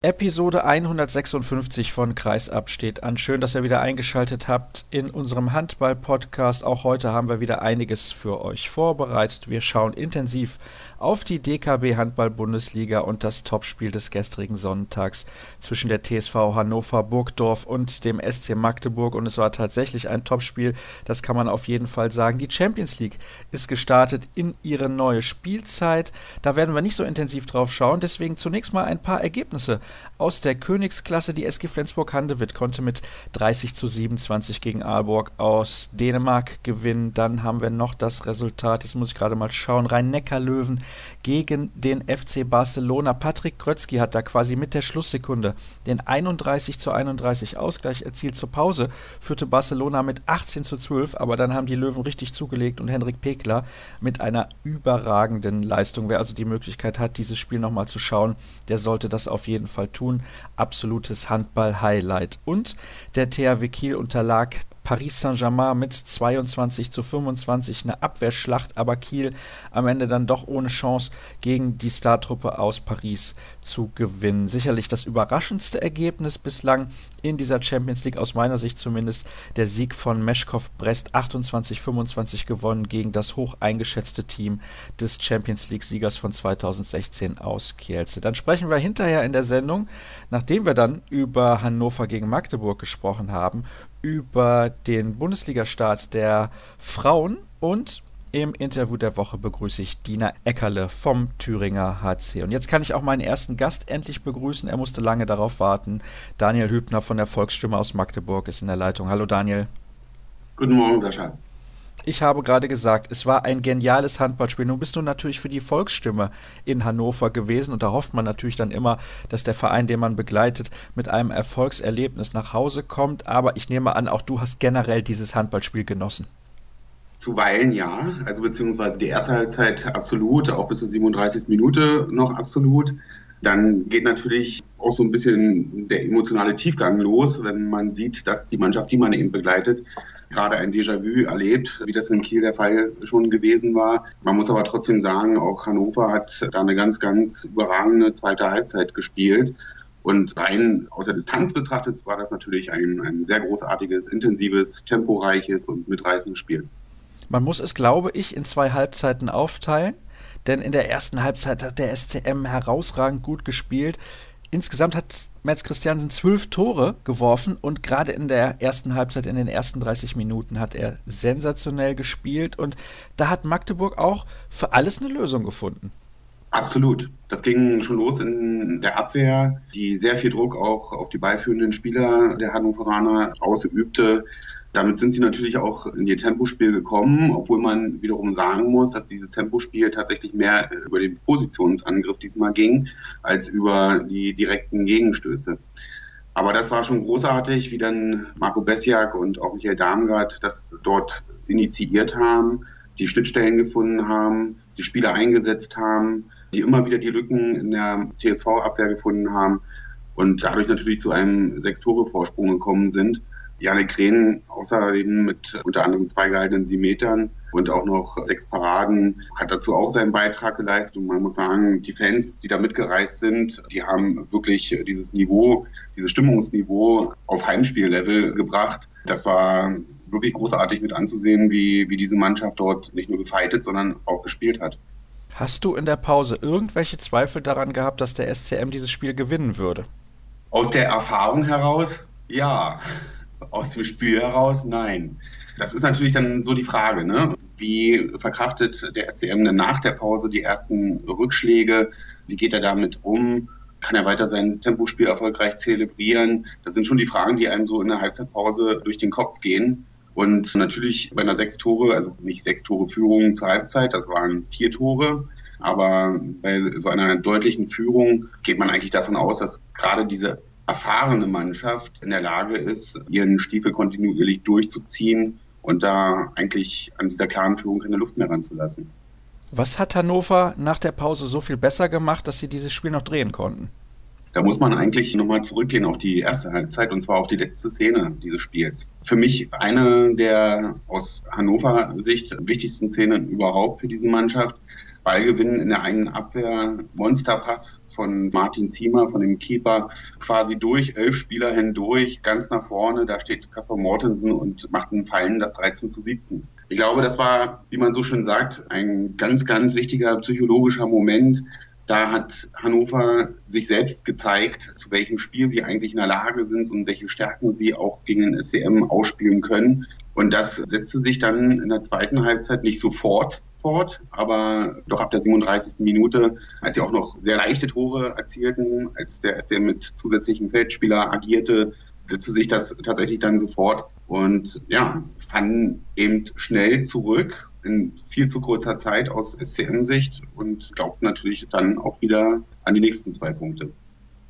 Episode 156 von Kreisab steht an. Schön, dass ihr wieder eingeschaltet habt in unserem Handball-Podcast. Auch heute haben wir wieder einiges für euch vorbereitet. Wir schauen intensiv auf die DKB Handball-Bundesliga und das Topspiel des gestrigen Sonntags zwischen der TSV Hannover Burgdorf und dem SC Magdeburg. Und es war tatsächlich ein Topspiel, das kann man auf jeden Fall sagen. Die Champions League ist gestartet in ihre neue Spielzeit. Da werden wir nicht so intensiv drauf schauen. Deswegen zunächst mal ein paar Ergebnisse aus der Königsklasse. Die SG Flensburg-Handewitt konnte mit 30 zu 27 gegen Aalborg aus Dänemark gewinnen. Dann haben wir noch das Resultat, jetzt muss ich gerade mal schauen, Rhein-Neckar-Löwen gegen den FC Barcelona. Patrick Krötzky hat da quasi mit der Schlusssekunde den 31 zu 31 Ausgleich erzielt. Zur Pause führte Barcelona mit 18 zu 12, aber dann haben die Löwen richtig zugelegt und Henrik Pekler mit einer überragenden Leistung. Wer also die Möglichkeit hat, dieses Spiel nochmal zu schauen, der sollte das auf jeden Fall Fall tun. Absolutes Handball-Highlight. Und der THW Kiel unterlag Paris Saint-Germain mit 22 zu 25 eine Abwehrschlacht, aber Kiel am Ende dann doch ohne Chance gegen die Startruppe aus Paris zu gewinnen. Sicherlich das überraschendste Ergebnis bislang in dieser Champions League, aus meiner Sicht zumindest, der Sieg von Meschkow Brest 28-25 gewonnen gegen das hoch eingeschätzte Team des Champions League-Siegers von 2016 aus Kielce. Dann sprechen wir hinterher in der Sendung, nachdem wir dann über Hannover gegen Magdeburg gesprochen haben, über den Bundesliga-Start der Frauen und im Interview der Woche begrüße ich Dina Eckerle vom Thüringer HC. Und jetzt kann ich auch meinen ersten Gast endlich begrüßen. Er musste lange darauf warten. Daniel Hübner von der Volksstimme aus Magdeburg ist in der Leitung. Hallo Daniel. Guten Morgen, Sascha. Ich habe gerade gesagt, es war ein geniales Handballspiel. Nun bist du natürlich für die Volksstimme in Hannover gewesen und da hofft man natürlich dann immer, dass der Verein, den man begleitet, mit einem Erfolgserlebnis nach Hause kommt. Aber ich nehme an, auch du hast generell dieses Handballspiel genossen. Zuweilen ja, also beziehungsweise die erste Halbzeit absolut, auch bis zur 37. Minute noch absolut. Dann geht natürlich auch so ein bisschen der emotionale Tiefgang los, wenn man sieht, dass die Mannschaft, die man eben begleitet, gerade ein Déjà-vu erlebt, wie das in Kiel der Fall schon gewesen war. Man muss aber trotzdem sagen, auch Hannover hat da eine ganz, ganz überragende zweite Halbzeit gespielt. Und rein aus der Distanz betrachtet war das natürlich ein, ein sehr großartiges, intensives, temporeiches und mitreißendes Spiel. Man muss es, glaube ich, in zwei Halbzeiten aufteilen, denn in der ersten Halbzeit hat der SCM herausragend gut gespielt. Insgesamt hat Metz Christiansen zwölf Tore geworfen und gerade in der ersten Halbzeit, in den ersten 30 Minuten, hat er sensationell gespielt und da hat Magdeburg auch für alles eine Lösung gefunden. Absolut. Das ging schon los in der Abwehr, die sehr viel Druck auch auf die beiführenden Spieler der Hannoveraner ausübte. Damit sind sie natürlich auch in ihr Tempospiel gekommen, obwohl man wiederum sagen muss, dass dieses Tempospiel tatsächlich mehr über den Positionsangriff diesmal ging, als über die direkten Gegenstöße. Aber das war schon großartig, wie dann Marco Bessiak und auch Michael Darmgard das dort initiiert haben, die Schnittstellen gefunden haben, die Spieler eingesetzt haben, die immer wieder die Lücken in der TSV-Abwehr gefunden haben und dadurch natürlich zu einem Sechs-Tore-Vorsprung gekommen sind. Janik Krehn außerdem mit unter anderem zwei gehaltenen sieben Metern und auch noch sechs Paraden hat dazu auch seinen Beitrag geleistet. Und man muss sagen, die Fans, die da mitgereist sind, die haben wirklich dieses Niveau, dieses Stimmungsniveau auf Heimspiellevel gebracht. Das war wirklich großartig mit anzusehen, wie, wie diese Mannschaft dort nicht nur gefeitet, sondern auch gespielt hat. Hast du in der Pause irgendwelche Zweifel daran gehabt, dass der SCM dieses Spiel gewinnen würde? Aus der Erfahrung heraus, ja aus dem Spiel heraus? Nein. Das ist natürlich dann so die Frage, ne? Wie verkraftet der SCM denn nach der Pause die ersten Rückschläge? Wie geht er damit um? Kann er weiter sein Tempospiel erfolgreich zelebrieren? Das sind schon die Fragen, die einem so in der Halbzeitpause durch den Kopf gehen. Und natürlich bei einer sechs Tore, also nicht sechs Tore Führung zur Halbzeit, das waren vier Tore. Aber bei so einer deutlichen Führung geht man eigentlich davon aus, dass gerade diese erfahrene Mannschaft in der Lage ist, ihren Stiefel kontinuierlich durchzuziehen und da eigentlich an dieser klaren Führung keine Luft mehr ranzulassen. Was hat Hannover nach der Pause so viel besser gemacht, dass sie dieses Spiel noch drehen konnten? Da muss man eigentlich nochmal zurückgehen auf die erste Halbzeit und zwar auf die letzte Szene dieses Spiels. Für mich eine der aus Hannover Sicht wichtigsten Szenen überhaupt für diese Mannschaft Ballgewinn in der eigenen Abwehr, Monsterpass von Martin Ziemer, von dem Keeper, quasi durch elf Spieler hindurch, ganz nach vorne. Da steht Kaspar Mortensen und macht einen Fallen, das 13 zu 17. Ich glaube, das war, wie man so schön sagt, ein ganz, ganz wichtiger psychologischer Moment. Da hat Hannover sich selbst gezeigt, zu welchem Spiel sie eigentlich in der Lage sind und welche Stärken sie auch gegen den SCM ausspielen können. Und das setzte sich dann in der zweiten Halbzeit nicht sofort fort, aber doch ab der 37. Minute, als sie auch noch sehr leichte Tore erzielten, als der SCM mit zusätzlichen Feldspieler agierte, setzte sich das tatsächlich dann sofort und ja, fanden eben schnell zurück in viel zu kurzer Zeit aus SCM-Sicht und glaubten natürlich dann auch wieder an die nächsten zwei Punkte.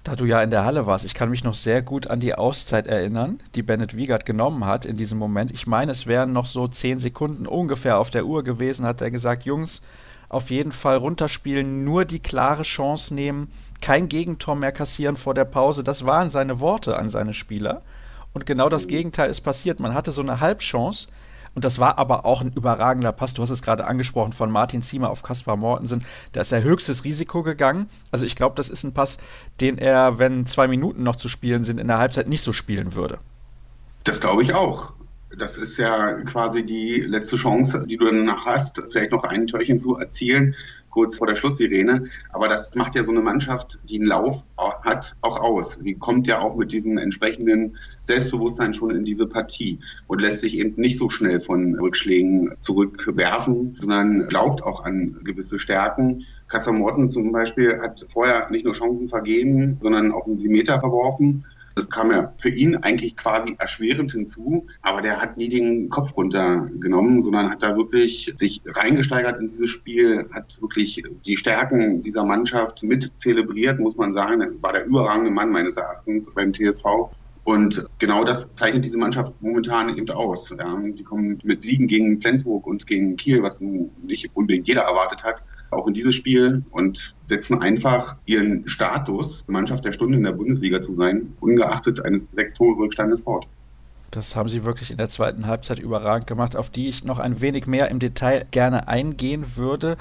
Da du ja in der Halle warst, ich kann mich noch sehr gut an die Auszeit erinnern, die Bennett Wiegert genommen hat in diesem Moment. Ich meine, es wären noch so zehn Sekunden ungefähr auf der Uhr gewesen, hat er gesagt, Jungs, auf jeden Fall runterspielen, nur die klare Chance nehmen, kein Gegentor mehr kassieren vor der Pause. Das waren seine Worte an seine Spieler. Und genau das Gegenteil ist passiert. Man hatte so eine Halbchance, und das war aber auch ein überragender Pass. Du hast es gerade angesprochen von Martin Ziemer auf Kaspar Mortensen. Da ist er höchstes Risiko gegangen. Also ich glaube, das ist ein Pass, den er, wenn zwei Minuten noch zu spielen sind, in der Halbzeit nicht so spielen würde. Das glaube ich auch. Das ist ja quasi die letzte Chance, die du danach hast, vielleicht noch ein Törchen zu erzielen kurz vor der Schlusssirene. Aber das macht ja so eine Mannschaft, die einen Lauf hat, auch aus. Sie kommt ja auch mit diesem entsprechenden Selbstbewusstsein schon in diese Partie und lässt sich eben nicht so schnell von Rückschlägen zurückwerfen, sondern glaubt auch an gewisse Stärken. Kaspar Morten zum Beispiel hat vorher nicht nur Chancen vergeben, sondern auch einen Meter verworfen das kam ja für ihn eigentlich quasi erschwerend hinzu, aber der hat nie den Kopf runtergenommen, sondern hat da wirklich sich reingesteigert in dieses Spiel, hat wirklich die Stärken dieser Mannschaft mit zelebriert, muss man sagen. Er war der überragende Mann meines Erachtens beim TSV. Und genau das zeichnet diese Mannschaft momentan eben aus. Ja, die kommen mit Siegen gegen Flensburg und gegen Kiel, was nicht unbedingt jeder erwartet hat, auch in dieses Spiel und setzen einfach ihren Status, Mannschaft der Stunde in der Bundesliga zu sein, ungeachtet eines sechs Tore Rückstandes fort. Das haben sie wirklich in der zweiten Halbzeit überragend gemacht, auf die ich noch ein wenig mehr im Detail gerne eingehen würde.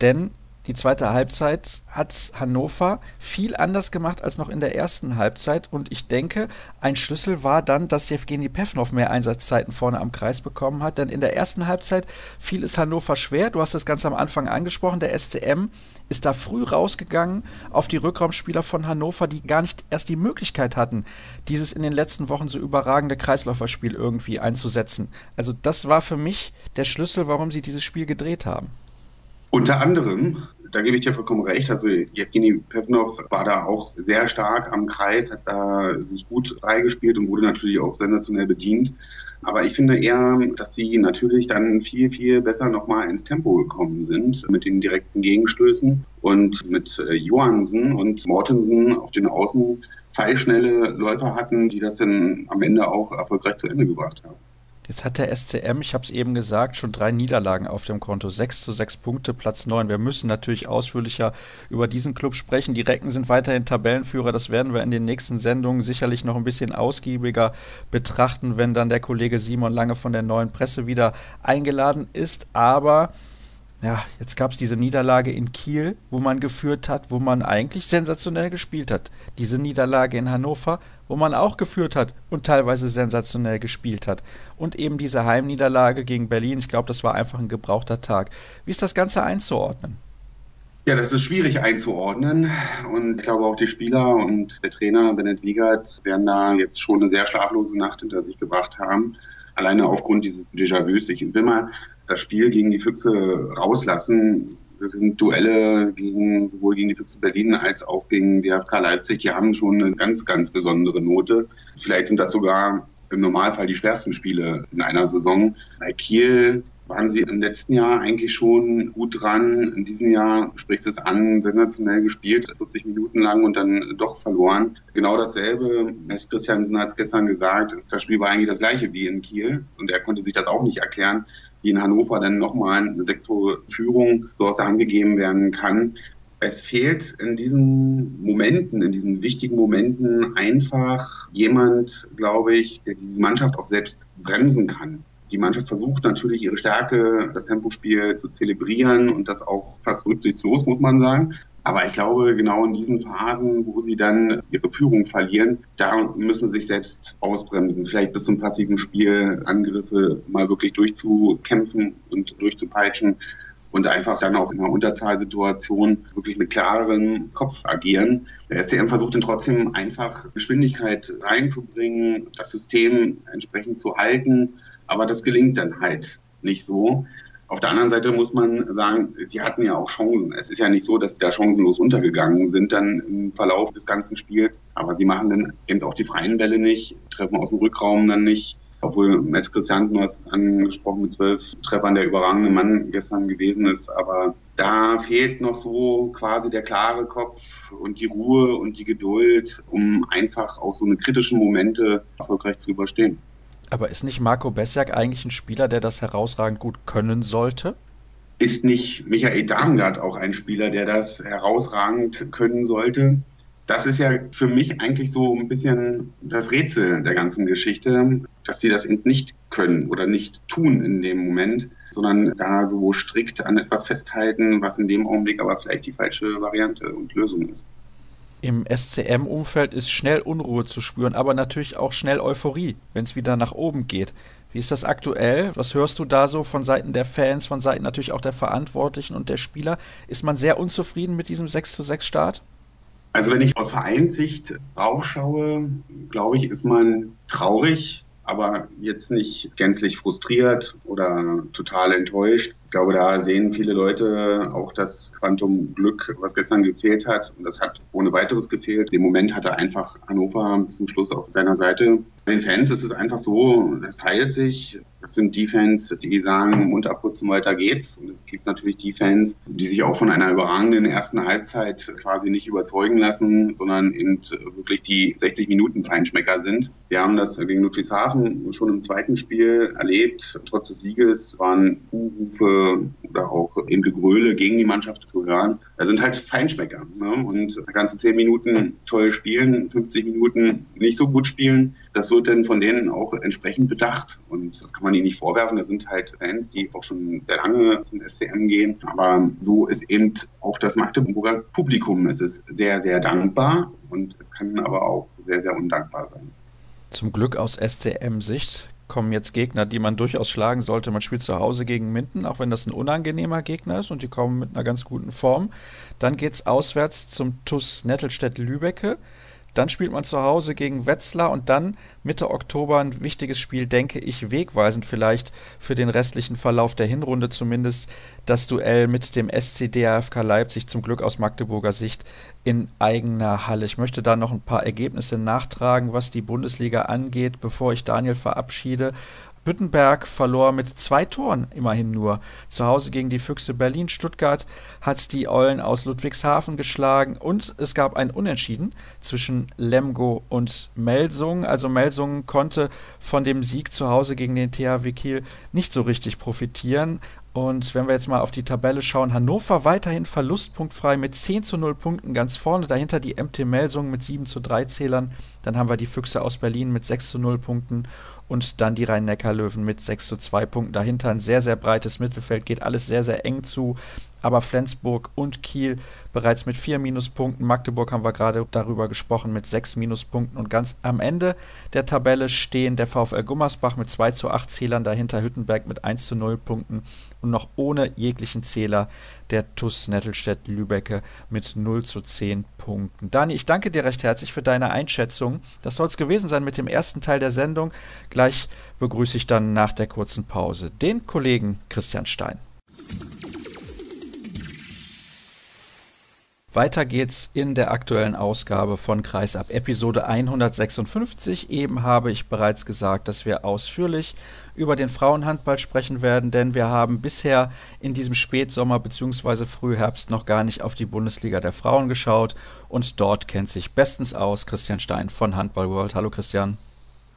Denn die zweite Halbzeit hat Hannover viel anders gemacht als noch in der ersten Halbzeit. Und ich denke, ein Schlüssel war dann, dass Jewgeni Pevnov mehr Einsatzzeiten vorne am Kreis bekommen hat. Denn in der ersten Halbzeit fiel es Hannover schwer. Du hast es ganz am Anfang angesprochen. Der SCM ist da früh rausgegangen auf die Rückraumspieler von Hannover, die gar nicht erst die Möglichkeit hatten, dieses in den letzten Wochen so überragende Kreisläuferspiel irgendwie einzusetzen. Also das war für mich der Schlüssel, warum sie dieses Spiel gedreht haben. Unter anderem, da gebe ich dir vollkommen recht, also Jewgeni Pevnov war da auch sehr stark am Kreis, hat da sich gut reingespielt und wurde natürlich auch sensationell bedient. Aber ich finde eher, dass sie natürlich dann viel, viel besser nochmal ins Tempo gekommen sind mit den direkten Gegenstößen und mit äh, Johansen und Mortensen auf den Außen pfeilschnelle Läufer hatten, die das dann am Ende auch erfolgreich zu Ende gebracht haben. Jetzt hat der SCM, ich habe es eben gesagt, schon drei Niederlagen auf dem Konto. Sechs zu sechs Punkte, Platz neun. Wir müssen natürlich ausführlicher über diesen Club sprechen. Die Recken sind weiterhin Tabellenführer. Das werden wir in den nächsten Sendungen sicherlich noch ein bisschen ausgiebiger betrachten, wenn dann der Kollege Simon Lange von der neuen Presse wieder eingeladen ist. Aber ja, jetzt gab es diese Niederlage in Kiel, wo man geführt hat, wo man eigentlich sensationell gespielt hat. Diese Niederlage in Hannover, wo man auch geführt hat und teilweise sensationell gespielt hat. Und eben diese Heimniederlage gegen Berlin, ich glaube, das war einfach ein gebrauchter Tag. Wie ist das Ganze einzuordnen? Ja, das ist schwierig einzuordnen und ich glaube auch die Spieler und der Trainer Bennett Wiegert werden da jetzt schon eine sehr schlaflose Nacht hinter sich gebracht haben alleine aufgrund dieses Déjà-vus. Ich will mal das Spiel gegen die Füchse rauslassen. Das sind Duelle gegen, sowohl gegen die Füchse Berlin als auch gegen die FK Leipzig. Die haben schon eine ganz, ganz besondere Note. Vielleicht sind das sogar im Normalfall die schwersten Spiele in einer Saison. Bei Kiel waren sie im letzten Jahr eigentlich schon gut dran. In diesem Jahr sprichst du es an, sensationell gespielt, 40 Minuten lang und dann doch verloren. Genau dasselbe. Mess Christiansen hat es gestern gesagt, das Spiel war eigentlich das gleiche wie in Kiel und er konnte sich das auch nicht erklären, wie in Hannover dann nochmal eine sechs Führung so aus der Hand gegeben werden kann. Es fehlt in diesen Momenten, in diesen wichtigen Momenten einfach jemand, glaube ich, der diese Mannschaft auch selbst bremsen kann Die Mannschaft versucht natürlich ihre Stärke, das Tempospiel zu zelebrieren und das auch fast rücksichtslos, muss man sagen. Aber ich glaube, genau in diesen Phasen, wo sie dann ihre Führung verlieren, da müssen sie sich selbst ausbremsen. Vielleicht bis zum passiven Spiel Angriffe mal wirklich durchzukämpfen und durchzupeitschen und einfach dann auch in einer Unterzahlsituation wirklich mit klarem Kopf agieren. Der SCM versucht dann trotzdem einfach Geschwindigkeit reinzubringen, das System entsprechend zu halten, aber das gelingt dann halt nicht so. Auf der anderen Seite muss man sagen, sie hatten ja auch Chancen. Es ist ja nicht so, dass sie da chancenlos untergegangen sind dann im Verlauf des ganzen Spiels. Aber sie machen dann eben auch die freien Bälle nicht, treffen aus dem Rückraum dann nicht. Obwohl Mess Christiansen, du hast angesprochen, mit zwölf Treffern der überragende Mann gestern gewesen ist. Aber da fehlt noch so quasi der klare Kopf und die Ruhe und die Geduld, um einfach auch so eine kritischen Momente erfolgreich zu überstehen. Aber ist nicht Marco Bessiak eigentlich ein Spieler, der das herausragend gut können sollte? Ist nicht Michael Darmgard auch ein Spieler, der das herausragend können sollte? Das ist ja für mich eigentlich so ein bisschen das Rätsel der ganzen Geschichte, dass sie das eben nicht können oder nicht tun in dem Moment, sondern da so strikt an etwas festhalten, was in dem Augenblick aber vielleicht die falsche Variante und Lösung ist im SCM-Umfeld ist schnell Unruhe zu spüren, aber natürlich auch schnell Euphorie, wenn es wieder nach oben geht. Wie ist das aktuell? Was hörst du da so von Seiten der Fans, von Seiten natürlich auch der Verantwortlichen und der Spieler? Ist man sehr unzufrieden mit diesem 6 zu 6 Start? Also wenn ich aus Vereinssicht raufschaue, glaube ich, ist man traurig, aber jetzt nicht gänzlich frustriert oder total enttäuscht. Ich glaube, da sehen viele Leute auch das Quantum Glück, was gestern gefehlt hat. Und das hat ohne weiteres gefehlt. Im Moment hatte einfach Hannover bis zum Schluss auf seiner Seite. Bei den Fans ist es einfach so, das teilt sich. Das sind die Fans, die sagen, Mund abputzen, weiter geht's. Und es gibt natürlich die Fans, die sich auch von einer überragenden ersten Halbzeit quasi nicht überzeugen lassen, sondern eben wirklich die 60 Minuten Feinschmecker sind. Wir haben das gegen Ludwigshafen schon im zweiten Spiel erlebt. Trotz des Sieges waren Buhrufe oder auch eben Gegröle gegen die Mannschaft zu hören. Da sind halt Feinschmecker. Ne? Und ganze 10 Minuten toll spielen, 50 Minuten nicht so gut spielen. Das wird dann von denen auch entsprechend bedacht. Und das kann man ihnen nicht vorwerfen. Das sind halt Fans, die auch schon sehr lange zum SCM gehen. Aber so ist eben auch das Magdeburger Publikum. Es ist sehr, sehr dankbar und es kann aber auch sehr, sehr undankbar sein. Zum Glück aus SCM-Sicht kommen jetzt Gegner, die man durchaus schlagen sollte. Man spielt zu Hause gegen Minden, auch wenn das ein unangenehmer Gegner ist und die kommen mit einer ganz guten Form. Dann geht es auswärts zum TUS Nettelstedt-Lübecke. Dann spielt man zu Hause gegen Wetzlar und dann Mitte Oktober ein wichtiges Spiel, denke ich, wegweisend vielleicht für den restlichen Verlauf der Hinrunde zumindest, das Duell mit dem SC DAFK Leipzig, zum Glück aus Magdeburger Sicht, in eigener Halle. Ich möchte da noch ein paar Ergebnisse nachtragen, was die Bundesliga angeht, bevor ich Daniel verabschiede. Büttenberg verlor mit zwei Toren immerhin nur. Zu Hause gegen die Füchse Berlin. Stuttgart hat die Eulen aus Ludwigshafen geschlagen und es gab ein Unentschieden zwischen Lemgo und Melsung. Also Melsung konnte von dem Sieg zu Hause gegen den THW Kiel nicht so richtig profitieren. Und wenn wir jetzt mal auf die Tabelle schauen, Hannover weiterhin verlustpunktfrei mit 10 zu 0 Punkten ganz vorne. Dahinter die MT Melsung mit 7 zu 3 Zählern. Dann haben wir die Füchse aus Berlin mit 6 zu 0 Punkten und dann die Rhein-Neckar-Löwen mit 6 zu 2 Punkten. Dahinter ein sehr, sehr breites Mittelfeld, geht alles sehr, sehr eng zu. Aber Flensburg und Kiel bereits mit vier Minuspunkten. Magdeburg haben wir gerade darüber gesprochen mit sechs Minuspunkten. Und ganz am Ende der Tabelle stehen der VfL Gummersbach mit 2 zu 8 Zählern, dahinter Hüttenberg mit 1 zu 0 Punkten und noch ohne jeglichen Zähler der TUS Nettelstedt Lübecke mit 0 zu 10 Punkten. Dani, ich danke dir recht herzlich für deine Einschätzung. Das soll es gewesen sein mit dem ersten Teil der Sendung. Gleich begrüße ich dann nach der kurzen Pause den Kollegen Christian Stein. Weiter geht's in der aktuellen Ausgabe von Kreisab, Episode 156. Eben habe ich bereits gesagt, dass wir ausführlich über den Frauenhandball sprechen werden, denn wir haben bisher in diesem Spätsommer bzw. Frühherbst noch gar nicht auf die Bundesliga der Frauen geschaut und dort kennt sich bestens aus Christian Stein von Handball World. Hallo Christian.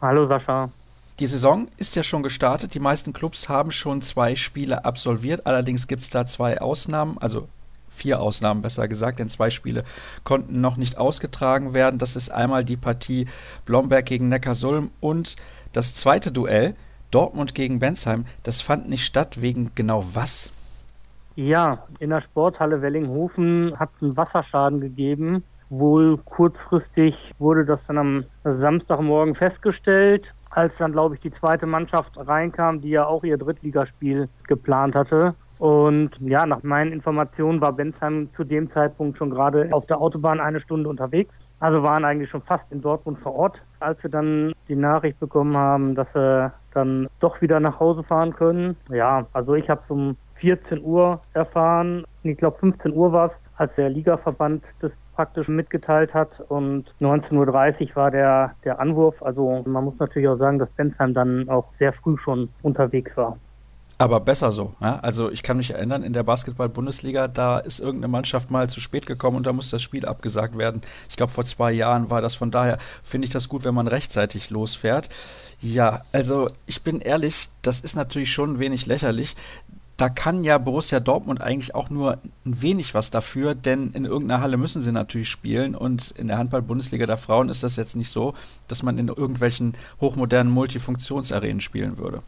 Hallo Sascha. Die Saison ist ja schon gestartet. Die meisten Clubs haben schon zwei Spiele absolviert. Allerdings gibt es da zwei Ausnahmen, also vier Ausnahmen besser gesagt, denn zwei Spiele konnten noch nicht ausgetragen werden. Das ist einmal die Partie Blomberg gegen Neckarsulm und das zweite Duell Dortmund gegen Bensheim, das fand nicht statt wegen genau was? Ja, in der Sporthalle Wellinghofen hat es einen Wasserschaden gegeben. Wohl kurzfristig wurde das dann am Samstagmorgen festgestellt, als dann, glaube ich, die zweite Mannschaft reinkam, die ja auch ihr Drittligaspiel geplant hatte. Und ja, nach meinen Informationen war Bensheim zu dem Zeitpunkt schon gerade auf der Autobahn eine Stunde unterwegs. Also waren eigentlich schon fast in Dortmund vor Ort, als wir dann die Nachricht bekommen haben, dass sie dann doch wieder nach Hause fahren können. Ja, also ich habe es um 14 Uhr erfahren. Ich glaube 15 Uhr war es, als der Ligaverband das praktisch mitgeteilt hat. Und 19.30 Uhr war der, der Anwurf. Also man muss natürlich auch sagen, dass Bensheim dann auch sehr früh schon unterwegs war. Aber besser so. Ja? Also ich kann mich erinnern, in der Basketball-Bundesliga, da ist irgendeine Mannschaft mal zu spät gekommen und da muss das Spiel abgesagt werden. Ich glaube, vor zwei Jahren war das. Von daher finde ich das gut, wenn man rechtzeitig losfährt. Ja, also ich bin ehrlich, das ist natürlich schon ein wenig lächerlich. Da kann ja Borussia Dortmund eigentlich auch nur ein wenig was dafür, denn in irgendeiner Halle müssen sie natürlich spielen und in der Handball-Bundesliga der Frauen ist das jetzt nicht so, dass man in irgendwelchen hochmodernen Multifunktionsarenen spielen würde.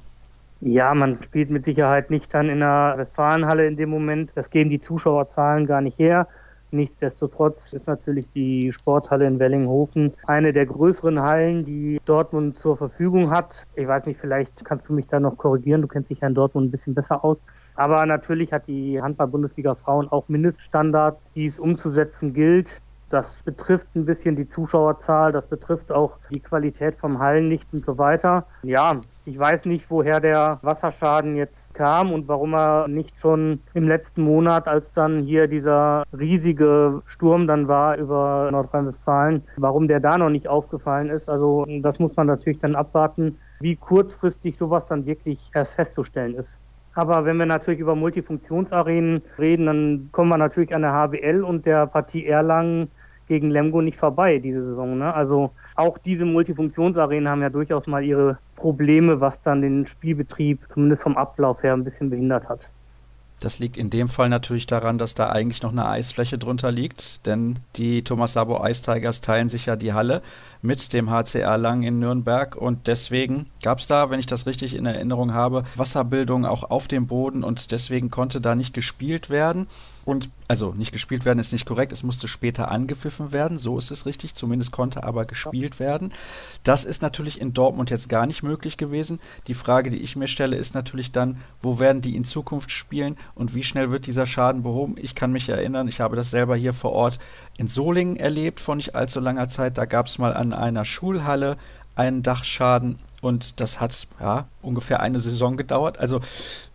Ja, man spielt mit Sicherheit nicht dann in der Westfalenhalle in dem Moment. Das geben die Zuschauerzahlen gar nicht her. Nichtsdestotrotz ist natürlich die Sporthalle in Wellinghofen eine der größeren Hallen, die Dortmund zur Verfügung hat. Ich weiß nicht, vielleicht kannst du mich da noch korrigieren. Du kennst dich ja in Dortmund ein bisschen besser aus. Aber natürlich hat die Handball-Bundesliga Frauen auch Mindeststandards, die es umzusetzen gilt. Das betrifft ein bisschen die Zuschauerzahl, das betrifft auch die Qualität vom Hallenlicht und so weiter. Ja, ich weiß nicht, woher der Wasserschaden jetzt kam und warum er nicht schon im letzten Monat, als dann hier dieser riesige Sturm dann war über Nordrhein-Westfalen, warum der da noch nicht aufgefallen ist. Also das muss man natürlich dann abwarten, wie kurzfristig sowas dann wirklich erst festzustellen ist. Aber wenn wir natürlich über Multifunktionsarenen reden, dann kommen wir natürlich an der HBL und der Partie Erlangen gegen Lemgo nicht vorbei diese Saison. Ne? Also auch diese Multifunktionsarenen haben ja durchaus mal ihre Probleme, was dann den Spielbetrieb zumindest vom Ablauf her ein bisschen behindert hat. Das liegt in dem Fall natürlich daran, dass da eigentlich noch eine Eisfläche drunter liegt, denn die Thomas Sabo Ice Tigers teilen sich ja die Halle mit dem HCR Lang in Nürnberg und deswegen gab es da, wenn ich das richtig in Erinnerung habe, Wasserbildung auch auf dem Boden und deswegen konnte da nicht gespielt werden. Und also nicht gespielt werden ist nicht korrekt, es musste später angepfiffen werden, so ist es richtig, zumindest konnte aber gespielt werden. Das ist natürlich in Dortmund jetzt gar nicht möglich gewesen. Die Frage, die ich mir stelle, ist natürlich dann, wo werden die in Zukunft spielen und wie schnell wird dieser Schaden behoben? Ich kann mich erinnern, ich habe das selber hier vor Ort in Solingen erlebt vor nicht allzu langer Zeit. Da gab es mal an einer Schulhalle einen Dachschaden und das hat ja ungefähr eine Saison gedauert. Also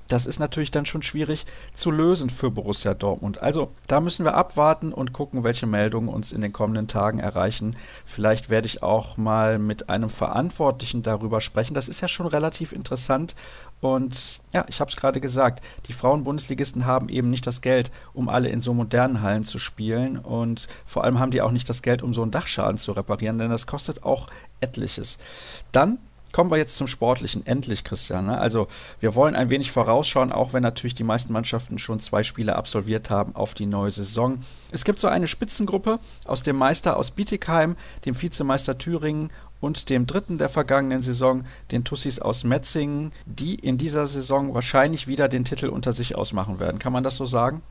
das ist natürlich dann schon schwierig zu lösen für Borussia Dortmund. Also da müssen wir abwarten und gucken, welche Meldungen uns in den kommenden Tagen erreichen. Vielleicht werde ich auch mal mit einem Verantwortlichen darüber sprechen. Das ist ja schon relativ interessant. Und ja, ich habe es gerade gesagt, die Frauen-Bundesligisten haben eben nicht das Geld, um alle in so modernen Hallen zu spielen. Und vor allem haben die auch nicht das Geld, um so einen Dachschaden zu reparieren, denn das kostet auch etliches. Dann Kommen wir jetzt zum Sportlichen. Endlich, Christian. Ne? Also, wir wollen ein wenig vorausschauen, auch wenn natürlich die meisten Mannschaften schon zwei Spiele absolviert haben auf die neue Saison. Es gibt so eine Spitzengruppe aus dem Meister aus Bietigheim, dem Vizemeister Thüringen und dem dritten der vergangenen Saison, den Tussis aus Metzingen, die in dieser Saison wahrscheinlich wieder den Titel unter sich ausmachen werden. Kann man das so sagen?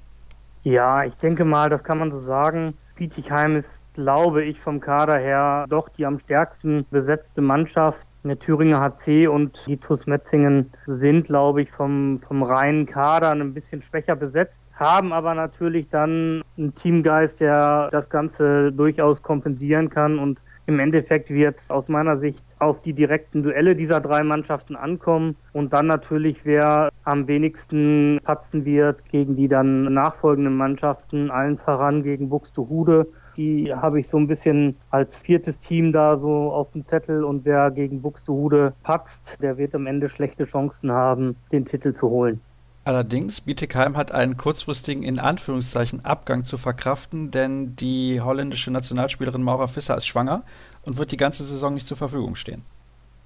Ja, ich denke mal, das kann man so sagen. Bietigheim ist, glaube ich, vom Kader her doch die am stärksten besetzte Mannschaft der Thüringer HC und die TuS Metzingen sind, glaube ich, vom, vom reinen Kader ein bisschen schwächer besetzt, haben aber natürlich dann einen Teamgeist, der das Ganze durchaus kompensieren kann und im Endeffekt wird es aus meiner Sicht auf die direkten Duelle dieser drei Mannschaften ankommen und dann natürlich, wer am wenigsten patzen wird gegen die dann nachfolgenden Mannschaften, allen voran gegen Buxtehude die habe ich so ein bisschen als viertes Team da so auf dem Zettel und wer gegen Buxtehude patzt, der wird am Ende schlechte Chancen haben, den Titel zu holen. Allerdings, Bietigheim hat einen kurzfristigen, in Anführungszeichen, Abgang zu verkraften, denn die holländische Nationalspielerin Maura Fisser ist schwanger und wird die ganze Saison nicht zur Verfügung stehen.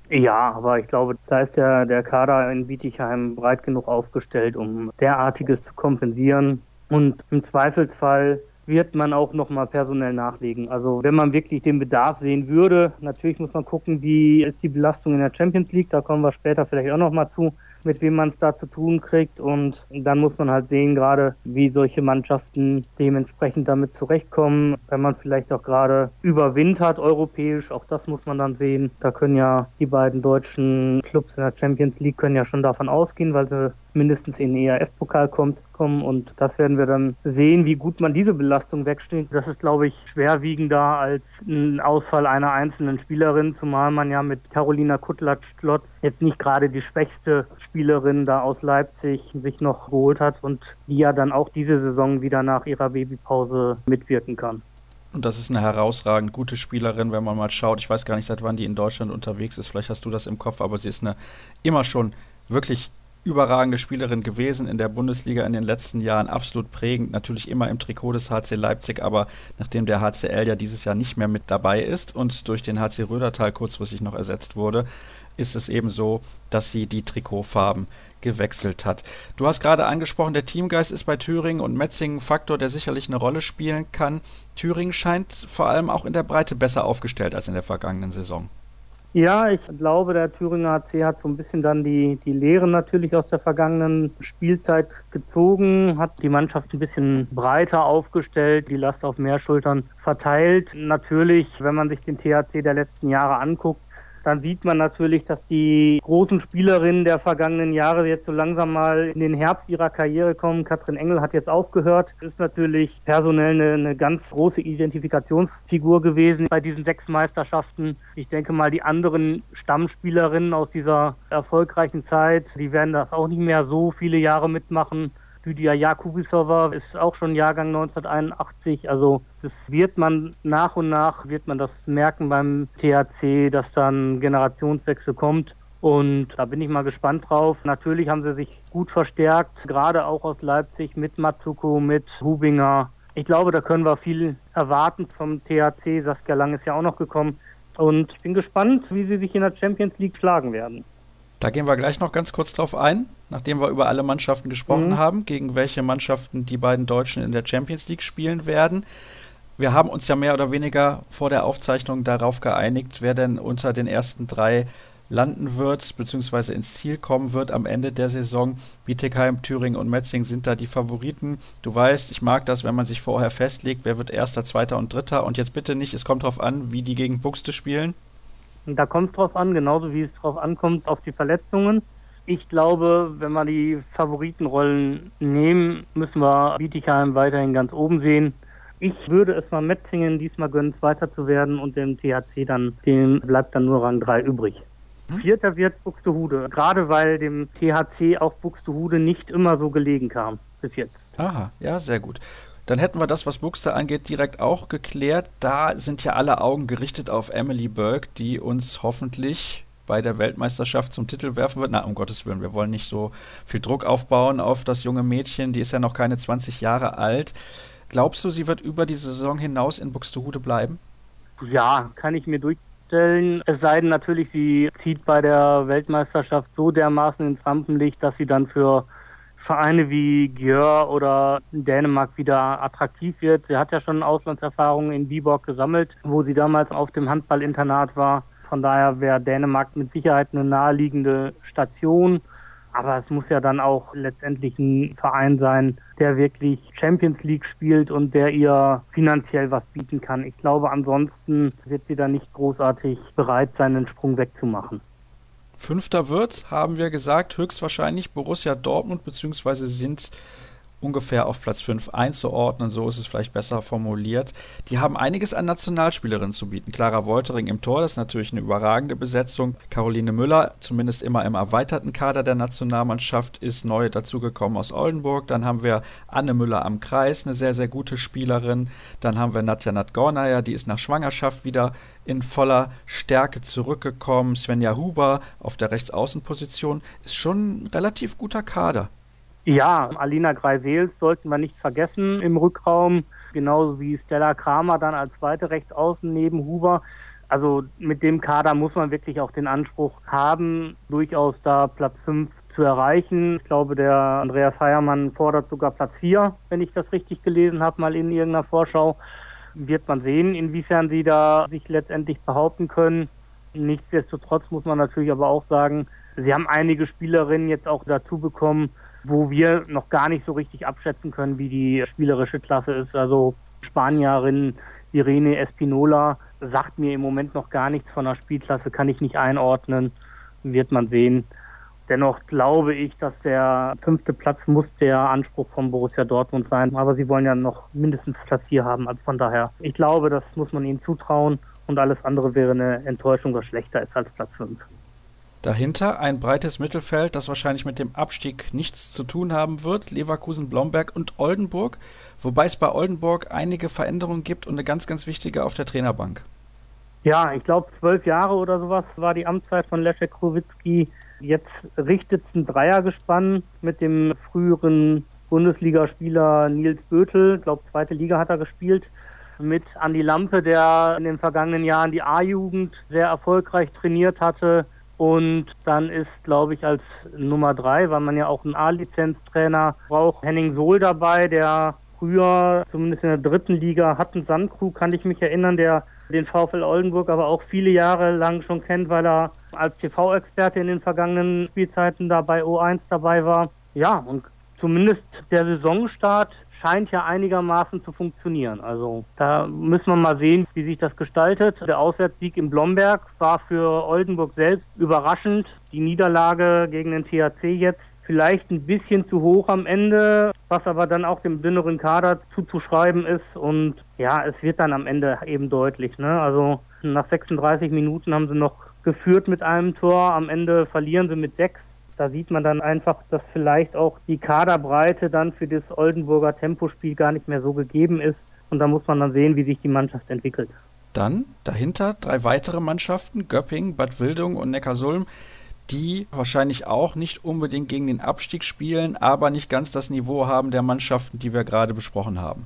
Ja, aber ich glaube, da ist der, der Kader in Bietigheim breit genug aufgestellt, um derartiges zu kompensieren. Und im Zweifelsfall wird man auch nochmal personell nachlegen. Also wenn man wirklich den Bedarf sehen würde, natürlich muss man gucken, wie ist die Belastung in der Champions League, da kommen wir später vielleicht auch nochmal zu mit wem man es da zu tun kriegt. Und dann muss man halt sehen, gerade wie solche Mannschaften dementsprechend damit zurechtkommen. Wenn man vielleicht auch gerade überwintert europäisch, auch das muss man dann sehen. Da können ja die beiden deutschen Clubs in der Champions League können ja schon davon ausgehen, weil sie mindestens in den ERF-Pokal kommt, kommen. Und das werden wir dann sehen, wie gut man diese Belastung wegsteht. Das ist, glaube ich, schwerwiegender als ein Ausfall einer einzelnen Spielerin, zumal man ja mit Carolina Kutlatsch-Klotz jetzt nicht gerade die schwächste Spielerin da aus Leipzig sich noch geholt hat und die ja dann auch diese Saison wieder nach ihrer Babypause mitwirken kann. Und das ist eine herausragend gute Spielerin, wenn man mal schaut. Ich weiß gar nicht, seit wann die in Deutschland unterwegs ist. Vielleicht hast du das im Kopf, aber sie ist eine immer schon wirklich überragende Spielerin gewesen in der Bundesliga in den letzten Jahren, absolut prägend, natürlich immer im Trikot des HC Leipzig, aber nachdem der HCL ja dieses Jahr nicht mehr mit dabei ist und durch den HC Rödertal kurzfristig noch ersetzt wurde, ist es eben so, dass sie die Trikotfarben gewechselt hat. Du hast gerade angesprochen, der Teamgeist ist bei Thüringen und Metzingen ein Faktor, der sicherlich eine Rolle spielen kann. Thüringen scheint vor allem auch in der Breite besser aufgestellt als in der vergangenen Saison. Ja, ich glaube, der Thüringer HC hat so ein bisschen dann die, die Lehren natürlich aus der vergangenen Spielzeit gezogen, hat die Mannschaft ein bisschen breiter aufgestellt, die Last auf mehr Schultern verteilt. Natürlich, wenn man sich den THC der letzten Jahre anguckt, dann sieht man natürlich, dass die großen Spielerinnen der vergangenen Jahre jetzt so langsam mal in den Herbst ihrer Karriere kommen. Katrin Engel hat jetzt aufgehört, ist natürlich personell eine, eine ganz große Identifikationsfigur gewesen bei diesen sechs Meisterschaften. Ich denke mal, die anderen Stammspielerinnen aus dieser erfolgreichen Zeit, die werden das auch nicht mehr so viele Jahre mitmachen. Lydia Jakubisova ist auch schon Jahrgang 1981. Also das wird man nach und nach, wird man das merken beim THC, dass dann Generationswechsel kommt. Und da bin ich mal gespannt drauf. Natürlich haben sie sich gut verstärkt, gerade auch aus Leipzig mit Matsuko, mit Hubinger. Ich glaube, da können wir viel erwarten vom THC. Saskia Lang ist ja auch noch gekommen. Und ich bin gespannt, wie sie sich in der Champions League schlagen werden. Da gehen wir gleich noch ganz kurz drauf ein, nachdem wir über alle Mannschaften gesprochen mhm. haben, gegen welche Mannschaften die beiden Deutschen in der Champions League spielen werden. Wir haben uns ja mehr oder weniger vor der Aufzeichnung darauf geeinigt, wer denn unter den ersten drei landen wird, beziehungsweise ins Ziel kommen wird am Ende der Saison. Bietigheim, Thüringen und Metzing sind da die Favoriten. Du weißt, ich mag das, wenn man sich vorher festlegt, wer wird Erster, Zweiter und Dritter. Und jetzt bitte nicht, es kommt darauf an, wie die gegen Buxte spielen. Da kommt es drauf an, genauso wie es drauf ankommt, auf die Verletzungen. Ich glaube, wenn wir die Favoritenrollen nehmen, müssen wir Bietigheim weiterhin ganz oben sehen. Ich würde es mal Metzingen diesmal gönnen, Zweiter zu werden und dem THC dann, dem bleibt dann nur Rang 3 übrig. Hm? Vierter wird Buxtehude, gerade weil dem THC auch Buxtehude nicht immer so gelegen kam bis jetzt. Aha, ja, sehr gut. Dann hätten wir das, was Buxte angeht, direkt auch geklärt. Da sind ja alle Augen gerichtet auf Emily Burke, die uns hoffentlich bei der Weltmeisterschaft zum Titel werfen wird. Na, um Gottes Willen, wir wollen nicht so viel Druck aufbauen auf das junge Mädchen. Die ist ja noch keine 20 Jahre alt. Glaubst du, sie wird über die Saison hinaus in Buxtehude bleiben? Ja, kann ich mir durchstellen. Es sei denn natürlich, sie zieht bei der Weltmeisterschaft so dermaßen ins Rampenlicht, dass sie dann für Vereine wie Gjör oder Dänemark wieder attraktiv wird. Sie hat ja schon Auslandserfahrungen in Viborg gesammelt, wo sie damals auf dem Handballinternat war. Von daher wäre Dänemark mit Sicherheit eine naheliegende Station. Aber es muss ja dann auch letztendlich ein Verein sein, der wirklich Champions League spielt und der ihr finanziell was bieten kann. Ich glaube, ansonsten wird sie da nicht großartig bereit sein, den Sprung wegzumachen. Fünfter wird, haben wir gesagt, höchstwahrscheinlich Borussia Dortmund, beziehungsweise sind ungefähr auf Platz 5 einzuordnen, so ist es vielleicht besser formuliert. Die haben einiges an Nationalspielerinnen zu bieten. Clara Woltering im Tor, das ist natürlich eine überragende Besetzung. Caroline Müller, zumindest immer im erweiterten Kader der Nationalmannschaft, ist neu dazugekommen aus Oldenburg. Dann haben wir Anne Müller am Kreis, eine sehr, sehr gute Spielerin. Dann haben wir Nadja Nadgornaya, die ist nach Schwangerschaft wieder in voller Stärke zurückgekommen. Svenja Huber auf der Rechtsaußenposition ist schon ein relativ guter Kader. Ja, Alina Greisels sollten wir nicht vergessen im Rückraum, genauso wie Stella Kramer dann als zweite Rechtsaußen neben Huber. Also mit dem Kader muss man wirklich auch den Anspruch haben, durchaus da Platz 5 zu erreichen. Ich glaube, der Andreas Heiermann fordert sogar Platz 4, wenn ich das richtig gelesen habe, mal in irgendeiner Vorschau. Wird man sehen, inwiefern sie da sich letztendlich behaupten können. Nichtsdestotrotz muss man natürlich aber auch sagen, sie haben einige Spielerinnen jetzt auch dazu bekommen, wo wir noch gar nicht so richtig abschätzen können, wie die spielerische Klasse ist. Also Spanierin Irene Espinola sagt mir im Moment noch gar nichts von der Spielklasse, kann ich nicht einordnen, wird man sehen. Dennoch glaube ich, dass der fünfte Platz muss der Anspruch von Borussia Dortmund sein. Aber sie wollen ja noch mindestens Platz hier haben. Also von daher, ich glaube, das muss man ihnen zutrauen. Und alles andere wäre eine Enttäuschung, was schlechter ist als Platz 5. Dahinter ein breites Mittelfeld, das wahrscheinlich mit dem Abstieg nichts zu tun haben wird. Leverkusen, Blomberg und Oldenburg. Wobei es bei Oldenburg einige Veränderungen gibt und eine ganz, ganz wichtige auf der Trainerbank. Ja, ich glaube, zwölf Jahre oder sowas war die Amtszeit von Leszek Krowitzki. Jetzt richtet es ein Dreiergespann mit dem früheren Bundesligaspieler Nils Bötel. Ich glaube, zweite Liga hat er gespielt. Mit Andi Lampe, der in den vergangenen Jahren die A-Jugend sehr erfolgreich trainiert hatte und dann ist, glaube ich, als Nummer drei, weil man ja auch einen A-Lizenztrainer braucht, Henning Sohl dabei, der früher, zumindest in der dritten Liga, Hatten Sandkrug, kann ich mich erinnern, der den VfL Oldenburg aber auch viele Jahre lang schon kennt, weil er als TV-Experte in den vergangenen Spielzeiten da bei O1 dabei war. Ja, und zumindest der Saisonstart scheint ja einigermaßen zu funktionieren. Also da müssen wir mal sehen, wie sich das gestaltet. Der Auswärtssieg in Blomberg war für Oldenburg selbst überraschend. Die Niederlage gegen den THC jetzt vielleicht ein bisschen zu hoch am Ende, was aber dann auch dem dünneren Kader zuzuschreiben ist. Und ja, es wird dann am Ende eben deutlich. Ne? Also nach 36 Minuten haben sie noch geführt mit einem Tor. Am Ende verlieren sie mit sechs. Da sieht man dann einfach, dass vielleicht auch die Kaderbreite dann für das Oldenburger Tempospiel gar nicht mehr so gegeben ist. Und da muss man dann sehen, wie sich die Mannschaft entwickelt. Dann dahinter drei weitere Mannschaften, Göpping, Bad Wildung und Neckarsulm, die wahrscheinlich auch nicht unbedingt gegen den Abstieg spielen, aber nicht ganz das Niveau haben der Mannschaften, die wir gerade besprochen haben.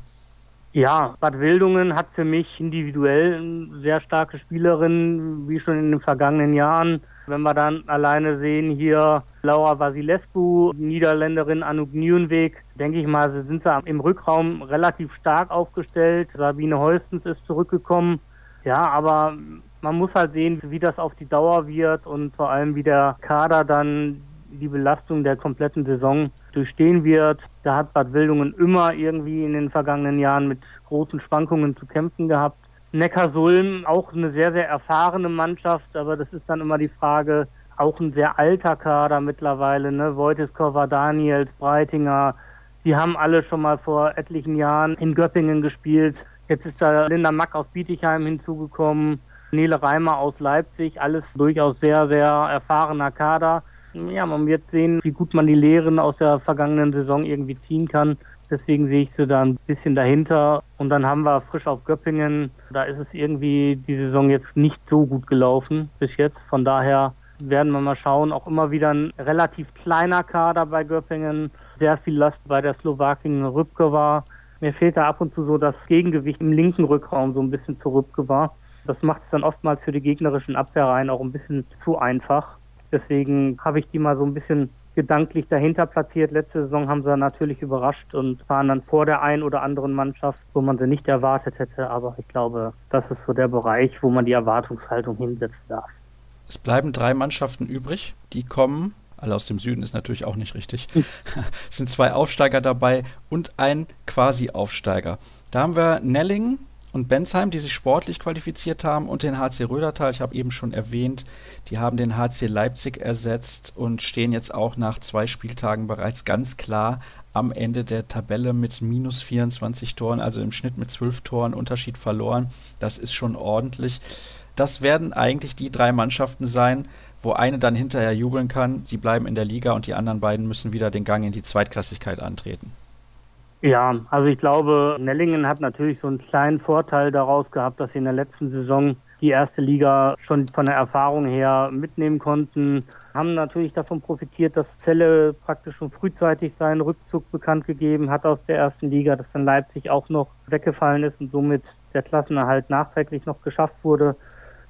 Ja, Bad Wildungen hat für mich individuell sehr starke Spielerinnen, wie schon in den vergangenen Jahren. Wenn wir dann alleine sehen hier Laura Vasilescu, Niederländerin Anouk Nieuwenweg, denke ich mal, sie sind da im Rückraum relativ stark aufgestellt. Sabine Heustens ist zurückgekommen. Ja, aber man muss halt sehen, wie das auf die Dauer wird und vor allem wie der Kader dann die Belastung der kompletten Saison durchstehen wird. Da hat Bad Wildungen immer irgendwie in den vergangenen Jahren mit großen Schwankungen zu kämpfen gehabt. Neckarsulm auch eine sehr, sehr erfahrene Mannschaft, aber das ist dann immer die Frage, auch ein sehr alter Kader mittlerweile, ne? Wojtyskova, Daniels, Breitinger, die haben alle schon mal vor etlichen Jahren in Göppingen gespielt. Jetzt ist da Linda Mack aus Bietigheim hinzugekommen, Nele Reimer aus Leipzig, alles durchaus sehr, sehr erfahrener Kader. Ja, man wird sehen, wie gut man die Lehren aus der vergangenen Saison irgendwie ziehen kann. Deswegen sehe ich sie da ein bisschen dahinter. Und dann haben wir frisch auf Göppingen. Da ist es irgendwie die Saison jetzt nicht so gut gelaufen bis jetzt. Von daher werden wir mal schauen. Auch immer wieder ein relativ kleiner Kader bei Göppingen. Sehr viel Last bei der Slowakin Rübke war. Mir fehlt da ab und zu so das Gegengewicht im linken Rückraum so ein bisschen zu Rübke war. Das macht es dann oftmals für die gegnerischen Abwehrreihen auch ein bisschen zu einfach. Deswegen habe ich die mal so ein bisschen gedanklich dahinter platziert. Letzte Saison haben sie natürlich überrascht und waren dann vor der einen oder anderen Mannschaft, wo man sie nicht erwartet hätte. Aber ich glaube, das ist so der Bereich, wo man die Erwartungshaltung hinsetzen darf. Es bleiben drei Mannschaften übrig, die kommen. Alle aus dem Süden ist natürlich auch nicht richtig. es sind zwei Aufsteiger dabei und ein Quasi-Aufsteiger. Da haben wir Nelling und Bensheim, die sich sportlich qualifiziert haben, und den HC Rödertal. Ich habe eben schon erwähnt, die haben den HC Leipzig ersetzt und stehen jetzt auch nach zwei Spieltagen bereits ganz klar am Ende der Tabelle mit minus 24 Toren, also im Schnitt mit 12 Toren Unterschied verloren. Das ist schon ordentlich. Das werden eigentlich die drei Mannschaften sein, wo eine dann hinterher jubeln kann. Die bleiben in der Liga und die anderen beiden müssen wieder den Gang in die Zweitklassigkeit antreten. Ja, also ich glaube, Nellingen hat natürlich so einen kleinen Vorteil daraus gehabt, dass sie in der letzten Saison die erste Liga schon von der Erfahrung her mitnehmen konnten, haben natürlich davon profitiert, dass Celle praktisch schon frühzeitig seinen Rückzug bekannt gegeben hat aus der ersten Liga, dass dann Leipzig auch noch weggefallen ist und somit der Klassenerhalt nachträglich noch geschafft wurde.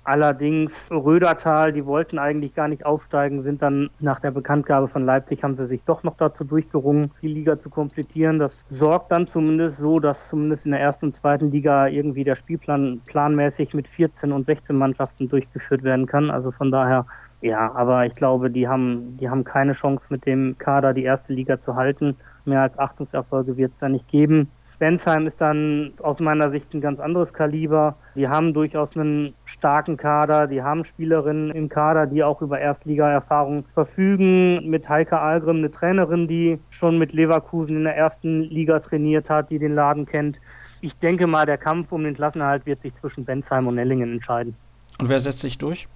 Allerdings Rödertal, die wollten eigentlich gar nicht aufsteigen, sind dann nach der Bekanntgabe von Leipzig, haben sie sich doch noch dazu durchgerungen, die Liga zu komplettieren. Das sorgt dann zumindest so, dass zumindest in der ersten und zweiten Liga irgendwie der Spielplan planmäßig mit 14 und 16 Mannschaften durchgeführt werden kann. Also von daher ja, aber ich glaube, die haben, die haben keine Chance mit dem Kader die erste Liga zu halten. Mehr als Achtungserfolge wird es da nicht geben. Bensheim ist dann aus meiner Sicht ein ganz anderes Kaliber. Die haben durchaus einen starken Kader, die haben Spielerinnen im Kader, die auch über Erstliga-Erfahrung verfügen. Mit Heike Algrim eine Trainerin, die schon mit Leverkusen in der ersten Liga trainiert hat, die den Laden kennt. Ich denke mal, der Kampf um den Klassenerhalt wird sich zwischen Bensheim und Nellingen entscheiden. Und wer setzt sich durch?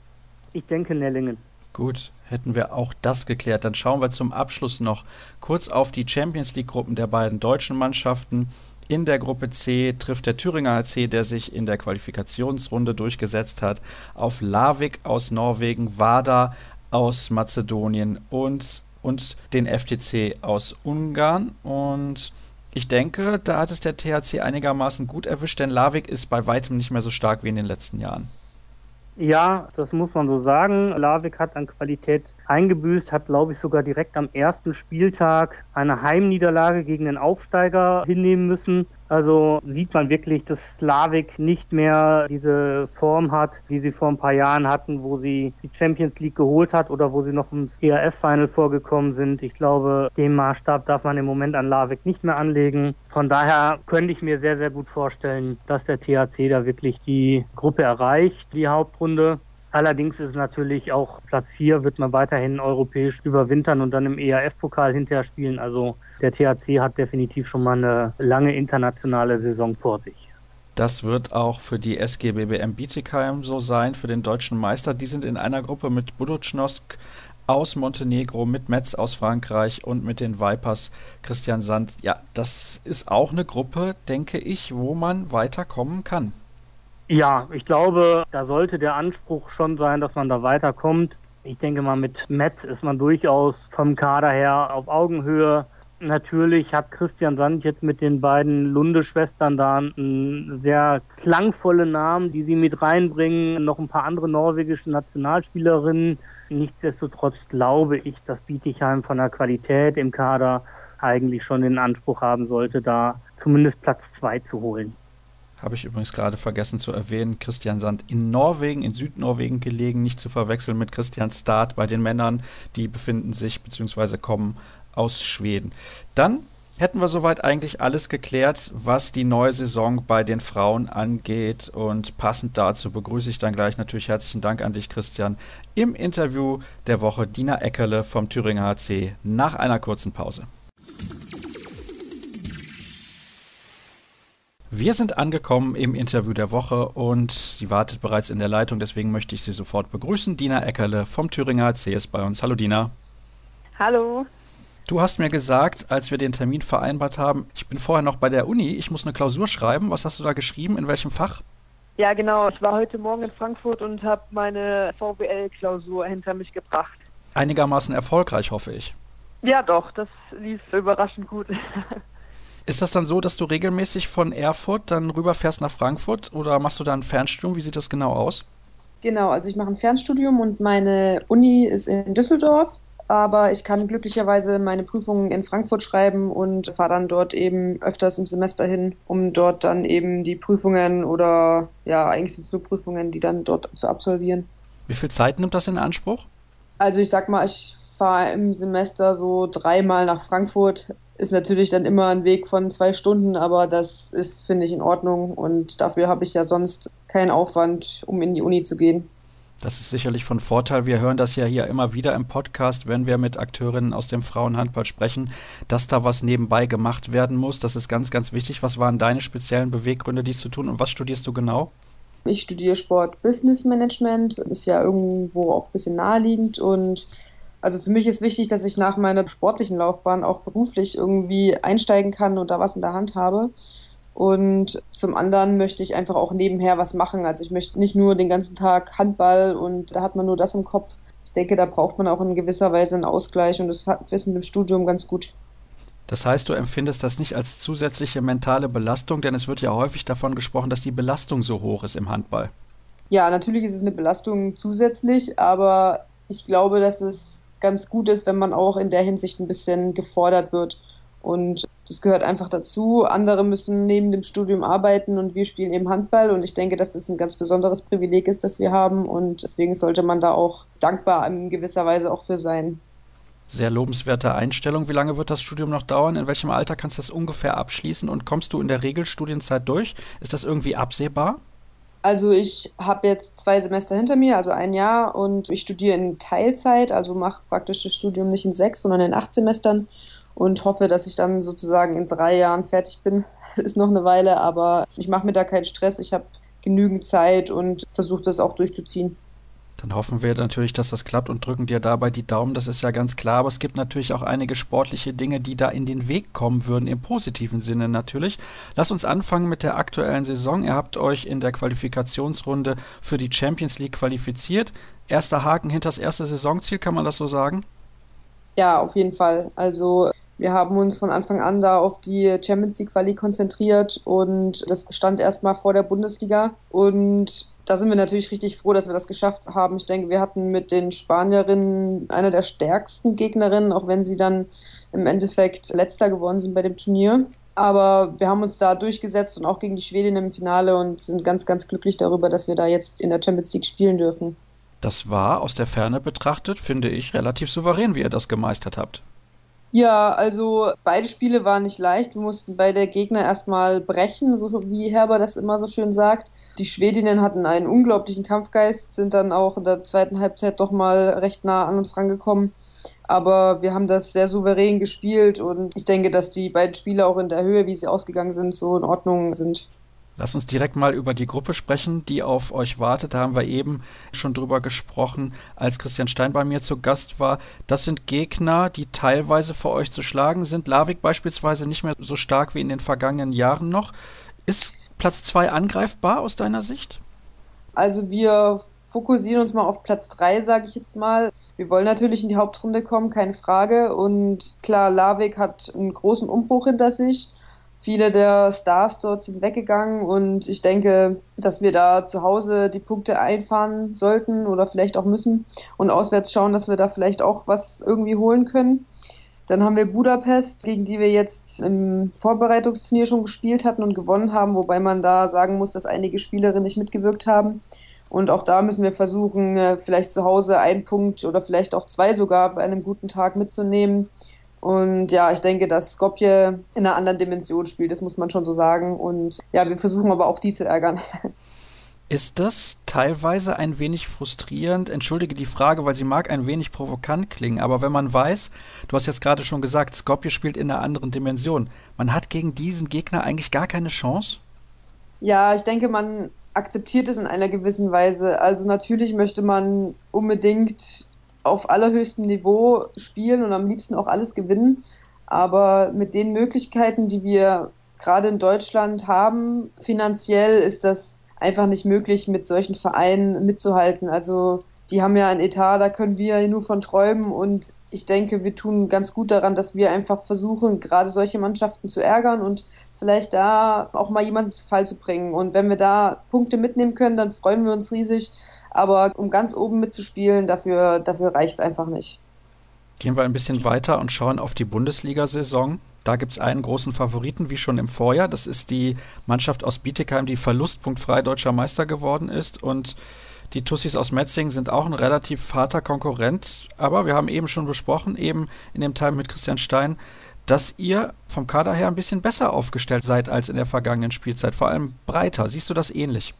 Ich denke Nellingen. Gut, hätten wir auch das geklärt. Dann schauen wir zum Abschluss noch kurz auf die Champions League-Gruppen der beiden deutschen Mannschaften. In der Gruppe C trifft der Thüringer HC, der sich in der Qualifikationsrunde durchgesetzt hat, auf Larvik aus Norwegen, Wada aus Mazedonien und, und den FTC aus Ungarn. Und ich denke, da hat es der THC einigermaßen gut erwischt, denn Larvik ist bei weitem nicht mehr so stark wie in den letzten Jahren. Ja, das muss man so sagen. Larvik hat an Qualität eingebüßt, hat, glaube ich, sogar direkt am ersten Spieltag eine Heimniederlage gegen den Aufsteiger hinnehmen müssen. Also sieht man wirklich, dass Slavik nicht mehr diese Form hat, wie sie vor ein paar Jahren hatten, wo sie die Champions League geholt hat oder wo sie noch ins ERF-Final vorgekommen sind. Ich glaube, den Maßstab darf man im Moment an Slavik nicht mehr anlegen. Von daher könnte ich mir sehr, sehr gut vorstellen, dass der THC da wirklich die Gruppe erreicht, die Hauptrunde. Allerdings ist natürlich auch Platz 4 wird man weiterhin europäisch überwintern und dann im ERF-Pokal hinterher spielen. Also der THC hat definitiv schon mal eine lange internationale Saison vor sich. Das wird auch für die SGBBM Bietigheim so sein, für den deutschen Meister. Die sind in einer Gruppe mit Buducnosk aus Montenegro, mit Metz aus Frankreich und mit den Vipers Christian Sand. Ja, das ist auch eine Gruppe, denke ich, wo man weiterkommen kann. Ja, ich glaube, da sollte der Anspruch schon sein, dass man da weiterkommt. Ich denke mal, mit Metz ist man durchaus vom Kader her auf Augenhöhe. Natürlich hat Christian Sand jetzt mit den beiden Lunde-Schwestern da einen sehr klangvolle Namen, die sie mit reinbringen. Noch ein paar andere norwegische Nationalspielerinnen. Nichtsdestotrotz glaube ich, dass Bietigheim von der Qualität im Kader eigentlich schon den Anspruch haben sollte, da zumindest Platz zwei zu holen habe ich übrigens gerade vergessen zu erwähnen, Christian Sand in Norwegen, in Südnorwegen gelegen, nicht zu verwechseln mit Christian Start bei den Männern, die befinden sich bzw. kommen aus Schweden. Dann hätten wir soweit eigentlich alles geklärt, was die neue Saison bei den Frauen angeht. Und passend dazu begrüße ich dann gleich natürlich herzlichen Dank an dich, Christian, im Interview der Woche Dina Eckerle vom Thüringer HC nach einer kurzen Pause. Wir sind angekommen im Interview der Woche und sie wartet bereits in der Leitung, deswegen möchte ich sie sofort begrüßen. Dina Eckerle vom Thüringer CS bei uns. Hallo Dina. Hallo. Du hast mir gesagt, als wir den Termin vereinbart haben, ich bin vorher noch bei der Uni, ich muss eine Klausur schreiben. Was hast du da geschrieben? In welchem Fach? Ja, genau. Ich war heute Morgen in Frankfurt und habe meine VWL-Klausur hinter mich gebracht. Einigermaßen erfolgreich, hoffe ich. Ja, doch. Das lief überraschend gut. Ist das dann so, dass du regelmäßig von Erfurt dann rüberfährst nach Frankfurt oder machst du da ein Fernstudium? Wie sieht das genau aus? Genau, also ich mache ein Fernstudium und meine Uni ist in Düsseldorf, aber ich kann glücklicherweise meine Prüfungen in Frankfurt schreiben und fahre dann dort eben öfters im Semester hin, um dort dann eben die Prüfungen oder ja, eigentlich sind es nur Prüfungen, die dann dort zu absolvieren. Wie viel Zeit nimmt das in Anspruch? Also ich sag mal, ich fahre im Semester so dreimal nach Frankfurt ist natürlich dann immer ein Weg von zwei Stunden, aber das ist, finde ich, in Ordnung und dafür habe ich ja sonst keinen Aufwand, um in die Uni zu gehen. Das ist sicherlich von Vorteil. Wir hören das ja hier immer wieder im Podcast, wenn wir mit Akteurinnen aus dem Frauenhandball sprechen, dass da was nebenbei gemacht werden muss. Das ist ganz, ganz wichtig. Was waren deine speziellen Beweggründe, dies zu tun und was studierst du genau? Ich studiere Sport Business Management, ist ja irgendwo auch ein bisschen naheliegend und also für mich ist wichtig, dass ich nach meiner sportlichen Laufbahn auch beruflich irgendwie einsteigen kann und da was in der Hand habe. Und zum anderen möchte ich einfach auch nebenher was machen. Also ich möchte nicht nur den ganzen Tag Handball und da hat man nur das im Kopf. Ich denke, da braucht man auch in gewisser Weise einen Ausgleich und das ist mit dem Studium ganz gut. Das heißt, du empfindest das nicht als zusätzliche mentale Belastung, denn es wird ja häufig davon gesprochen, dass die Belastung so hoch ist im Handball. Ja, natürlich ist es eine Belastung zusätzlich, aber ich glaube, dass es ganz gut ist, wenn man auch in der Hinsicht ein bisschen gefordert wird. Und das gehört einfach dazu. Andere müssen neben dem Studium arbeiten und wir spielen eben Handball. Und ich denke, dass es ein ganz besonderes Privileg ist, das wir haben. Und deswegen sollte man da auch dankbar in gewisser Weise auch für sein. Sehr lobenswerte Einstellung. Wie lange wird das Studium noch dauern? In welchem Alter kannst du das ungefähr abschließen? Und kommst du in der Regelstudienzeit durch? Ist das irgendwie absehbar? Also ich habe jetzt zwei Semester hinter mir, also ein Jahr, und ich studiere in Teilzeit, also mache praktisch das Studium nicht in sechs, sondern in acht Semestern und hoffe, dass ich dann sozusagen in drei Jahren fertig bin. Ist noch eine Weile, aber ich mache mir da keinen Stress. Ich habe genügend Zeit und versuche das auch durchzuziehen. Dann hoffen wir natürlich, dass das klappt und drücken dir dabei die Daumen, das ist ja ganz klar. Aber es gibt natürlich auch einige sportliche Dinge, die da in den Weg kommen würden, im positiven Sinne natürlich. Lass uns anfangen mit der aktuellen Saison. Ihr habt euch in der Qualifikationsrunde für die Champions League qualifiziert. Erster Haken hinter das erste Saisonziel, kann man das so sagen? Ja, auf jeden Fall. Also wir haben uns von Anfang an da auf die Champions League Quali konzentriert und das stand erstmal vor der Bundesliga. Und da sind wir natürlich richtig froh, dass wir das geschafft haben. Ich denke, wir hatten mit den Spanierinnen eine der stärksten Gegnerinnen, auch wenn sie dann im Endeffekt letzter geworden sind bei dem Turnier. Aber wir haben uns da durchgesetzt und auch gegen die Schwedin im Finale und sind ganz, ganz glücklich darüber, dass wir da jetzt in der Champions League spielen dürfen. Das war aus der Ferne betrachtet, finde ich, relativ souverän, wie ihr das gemeistert habt. Ja, also beide Spiele waren nicht leicht. Wir mussten beide Gegner erstmal brechen, so wie Herber das immer so schön sagt. Die Schwedinnen hatten einen unglaublichen Kampfgeist, sind dann auch in der zweiten Halbzeit doch mal recht nah an uns rangekommen. Aber wir haben das sehr souverän gespielt und ich denke, dass die beiden Spiele auch in der Höhe, wie sie ausgegangen sind, so in Ordnung sind. Lass uns direkt mal über die Gruppe sprechen, die auf euch wartet. Da haben wir eben schon drüber gesprochen, als Christian Stein bei mir zu Gast war. Das sind Gegner, die teilweise für euch zu schlagen sind. Lavik beispielsweise nicht mehr so stark wie in den vergangenen Jahren noch. Ist Platz zwei angreifbar aus deiner Sicht? Also wir fokussieren uns mal auf Platz drei, sage ich jetzt mal. Wir wollen natürlich in die Hauptrunde kommen, keine Frage. Und klar, Lavik hat einen großen Umbruch hinter sich Viele der Stars dort sind weggegangen und ich denke, dass wir da zu Hause die Punkte einfahren sollten oder vielleicht auch müssen und auswärts schauen, dass wir da vielleicht auch was irgendwie holen können. Dann haben wir Budapest, gegen die wir jetzt im Vorbereitungsturnier schon gespielt hatten und gewonnen haben, wobei man da sagen muss, dass einige Spielerinnen nicht mitgewirkt haben. Und auch da müssen wir versuchen, äh, vielleicht zu Hause einen Punkt oder vielleicht auch zwei sogar bei einem guten Tag mitzunehmen und ja, ich denke, dass Skopje in einer anderen Dimension spielt, das muss man schon so sagen. Und ja, wir versuchen aber auch die zu ärgern. Ist das teilweise ein wenig frustrierend? Entschuldige die Frage, weil sie mag ein wenig provokant klingen, aber wenn man weiß, du hast jetzt gerade schon gesagt, Skopje spielt in einer anderen Dimension, man hat gegen diesen Gegner eigentlich gar keine Chance? Ja, ich denke, man akzeptiert es in einer gewissen Weise. Also natürlich möchte man unbedingt auf allerhöchstem Niveau spielen und am liebsten auch alles gewinnen. Aber mit den Möglichkeiten, die wir gerade in Deutschland haben, finanziell ist das einfach nicht möglich, mit solchen Vereinen mitzuhalten. Also die haben ja ein Etat, da können wir nur von träumen und ich denke, wir tun ganz gut daran, dass wir einfach versuchen, gerade solche Mannschaften zu ärgern und vielleicht da auch mal jemanden zu Fall zu bringen. Und wenn wir da Punkte mitnehmen können, dann freuen wir uns riesig. Aber um ganz oben mitzuspielen, dafür, dafür reicht es einfach nicht. Gehen wir ein bisschen weiter und schauen auf die Bundesliga-Saison. Da gibt es einen großen Favoriten, wie schon im Vorjahr. Das ist die Mannschaft aus Bietigheim, die verlustpunktfrei deutscher Meister geworden ist. Und die Tussis aus Metzing sind auch ein relativ harter Konkurrent. Aber wir haben eben schon besprochen, eben in dem Teil mit Christian Stein, dass ihr vom Kader her ein bisschen besser aufgestellt seid als in der vergangenen Spielzeit. Vor allem breiter. Siehst du das ähnlich?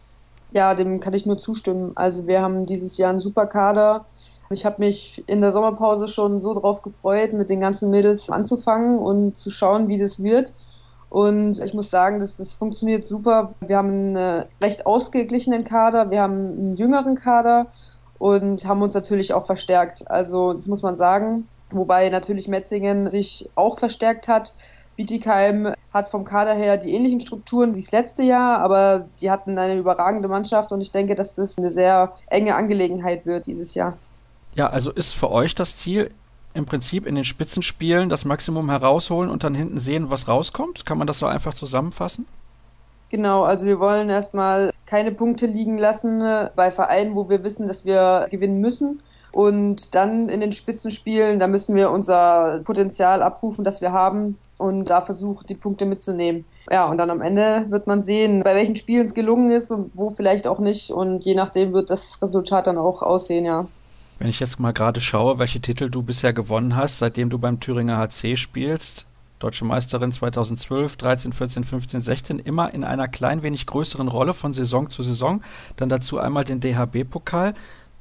Ja, dem kann ich nur zustimmen. Also wir haben dieses Jahr einen super Kader. Ich habe mich in der Sommerpause schon so drauf gefreut, mit den ganzen Mädels anzufangen und zu schauen, wie das wird. Und ich muss sagen, dass das funktioniert super. Wir haben einen äh, recht ausgeglichenen Kader, wir haben einen jüngeren Kader und haben uns natürlich auch verstärkt. Also das muss man sagen. Wobei natürlich Metzingen sich auch verstärkt hat. Bietigheim hat vom Kader her die ähnlichen Strukturen wie das letzte Jahr, aber die hatten eine überragende Mannschaft und ich denke, dass das eine sehr enge Angelegenheit wird dieses Jahr. Ja, also ist für euch das Ziel im Prinzip in den Spitzenspielen das Maximum herausholen und dann hinten sehen, was rauskommt? Kann man das so einfach zusammenfassen? Genau, also wir wollen erstmal keine Punkte liegen lassen bei Vereinen, wo wir wissen, dass wir gewinnen müssen. Und dann in den Spitzenspielen, da müssen wir unser Potenzial abrufen, das wir haben und da versuchen, die Punkte mitzunehmen. Ja, und dann am Ende wird man sehen, bei welchen Spielen es gelungen ist und wo vielleicht auch nicht. Und je nachdem wird das Resultat dann auch aussehen, ja. Wenn ich jetzt mal gerade schaue, welche Titel du bisher gewonnen hast, seitdem du beim Thüringer HC spielst, Deutsche Meisterin 2012, 13, 14, 15, 16, immer in einer klein wenig größeren Rolle von Saison zu Saison. Dann dazu einmal den DHB-Pokal.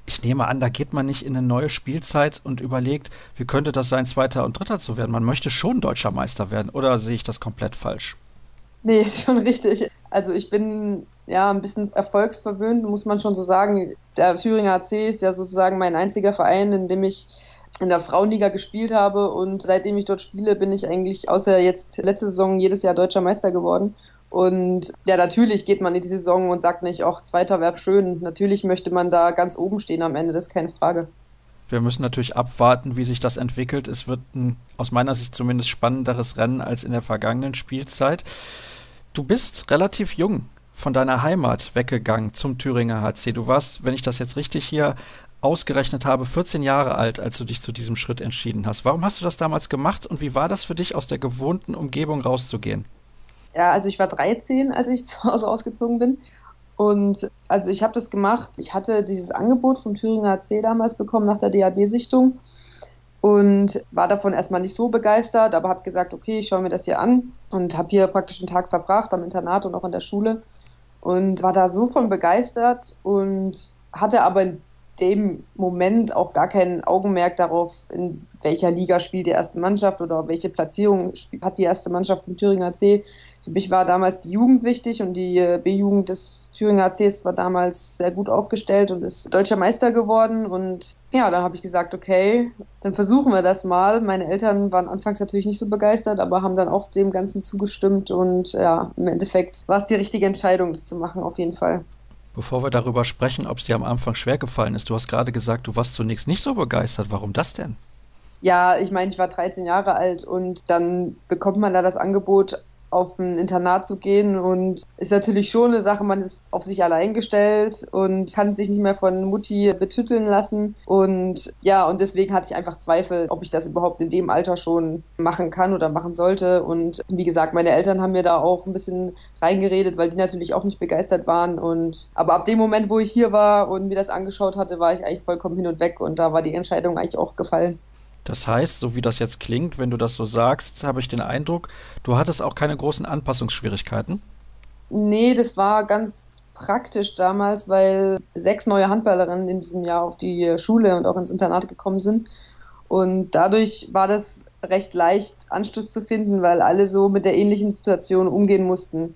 Ich nehme an, da geht man nicht in eine neue Spielzeit und überlegt, wie könnte das sein, Zweiter und Dritter zu werden. Man möchte schon deutscher Meister werden, oder sehe ich das komplett falsch? Nee, ist schon richtig. Also ich bin ja ein bisschen erfolgsverwöhnt, muss man schon so sagen. Der Thüringer AC ist ja sozusagen mein einziger Verein, in dem ich in der Frauenliga gespielt habe und seitdem ich dort spiele, bin ich eigentlich außer jetzt letzte Saison jedes Jahr deutscher Meister geworden. Und ja, natürlich geht man in die Saison und sagt nicht, auch Zweiter wäre schön. Natürlich möchte man da ganz oben stehen am Ende, das ist keine Frage. Wir müssen natürlich abwarten, wie sich das entwickelt. Es wird ein aus meiner Sicht zumindest spannenderes Rennen als in der vergangenen Spielzeit. Du bist relativ jung von deiner Heimat weggegangen zum Thüringer HC. Du warst, wenn ich das jetzt richtig hier ausgerechnet habe, 14 Jahre alt, als du dich zu diesem Schritt entschieden hast. Warum hast du das damals gemacht und wie war das für dich, aus der gewohnten Umgebung rauszugehen? Ja, also ich war 13, als ich zu Hause ausgezogen bin. Und also ich habe das gemacht. Ich hatte dieses Angebot vom Thüringer AC damals bekommen nach der DAB-Sichtung und war davon erstmal nicht so begeistert, aber habe gesagt, okay, ich schaue mir das hier an und habe hier praktisch einen Tag verbracht am Internat und auch in der Schule und war da so von begeistert und hatte aber in dem Moment auch gar kein Augenmerk darauf, in welcher Liga spielt die erste Mannschaft oder welche Platzierung hat die erste Mannschaft vom Thüringer AC. Für mich war damals die Jugend wichtig und die äh, B-Jugend des Thüringer ACs war damals sehr gut aufgestellt und ist deutscher Meister geworden. Und ja, da habe ich gesagt, okay, dann versuchen wir das mal. Meine Eltern waren anfangs natürlich nicht so begeistert, aber haben dann auch dem Ganzen zugestimmt und ja, im Endeffekt war es die richtige Entscheidung, das zu machen, auf jeden Fall. Bevor wir darüber sprechen, ob es dir am Anfang schwer gefallen ist, du hast gerade gesagt, du warst zunächst nicht so begeistert. Warum das denn? Ja, ich meine, ich war 13 Jahre alt und dann bekommt man da das Angebot, auf ein Internat zu gehen und ist natürlich schon eine Sache, man ist auf sich allein gestellt und kann sich nicht mehr von Mutti betütteln lassen. Und ja, und deswegen hatte ich einfach Zweifel, ob ich das überhaupt in dem Alter schon machen kann oder machen sollte. Und wie gesagt, meine Eltern haben mir da auch ein bisschen reingeredet, weil die natürlich auch nicht begeistert waren. Und aber ab dem Moment, wo ich hier war und mir das angeschaut hatte, war ich eigentlich vollkommen hin und weg. Und da war die Entscheidung eigentlich auch gefallen. Das heißt, so wie das jetzt klingt, wenn du das so sagst, habe ich den Eindruck, du hattest auch keine großen Anpassungsschwierigkeiten. Nee, das war ganz praktisch damals, weil sechs neue Handballerinnen in diesem Jahr auf die Schule und auch ins Internat gekommen sind. Und dadurch war das recht leicht, Anschluss zu finden, weil alle so mit der ähnlichen Situation umgehen mussten.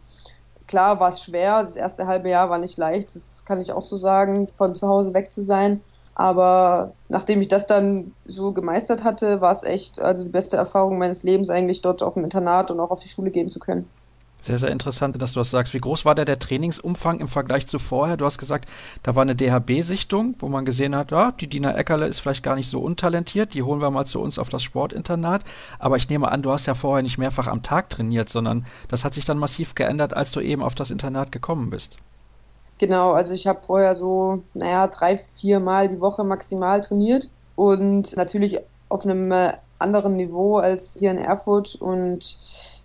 Klar war es schwer, das erste halbe Jahr war nicht leicht, das kann ich auch so sagen, von zu Hause weg zu sein. Aber nachdem ich das dann so gemeistert hatte, war es echt also die beste Erfahrung meines Lebens, eigentlich dort auf dem Internat und auch auf die Schule gehen zu können. Sehr, sehr interessant, dass du das sagst. Wie groß war der, der Trainingsumfang im Vergleich zu vorher? Du hast gesagt, da war eine DHB-Sichtung, wo man gesehen hat, ja, die Dina Eckerle ist vielleicht gar nicht so untalentiert, die holen wir mal zu uns auf das Sportinternat. Aber ich nehme an, du hast ja vorher nicht mehrfach am Tag trainiert, sondern das hat sich dann massiv geändert, als du eben auf das Internat gekommen bist. Genau, also ich habe vorher so, naja, drei, vier Mal die Woche maximal trainiert und natürlich auf einem äh, anderen Niveau als hier in Erfurt und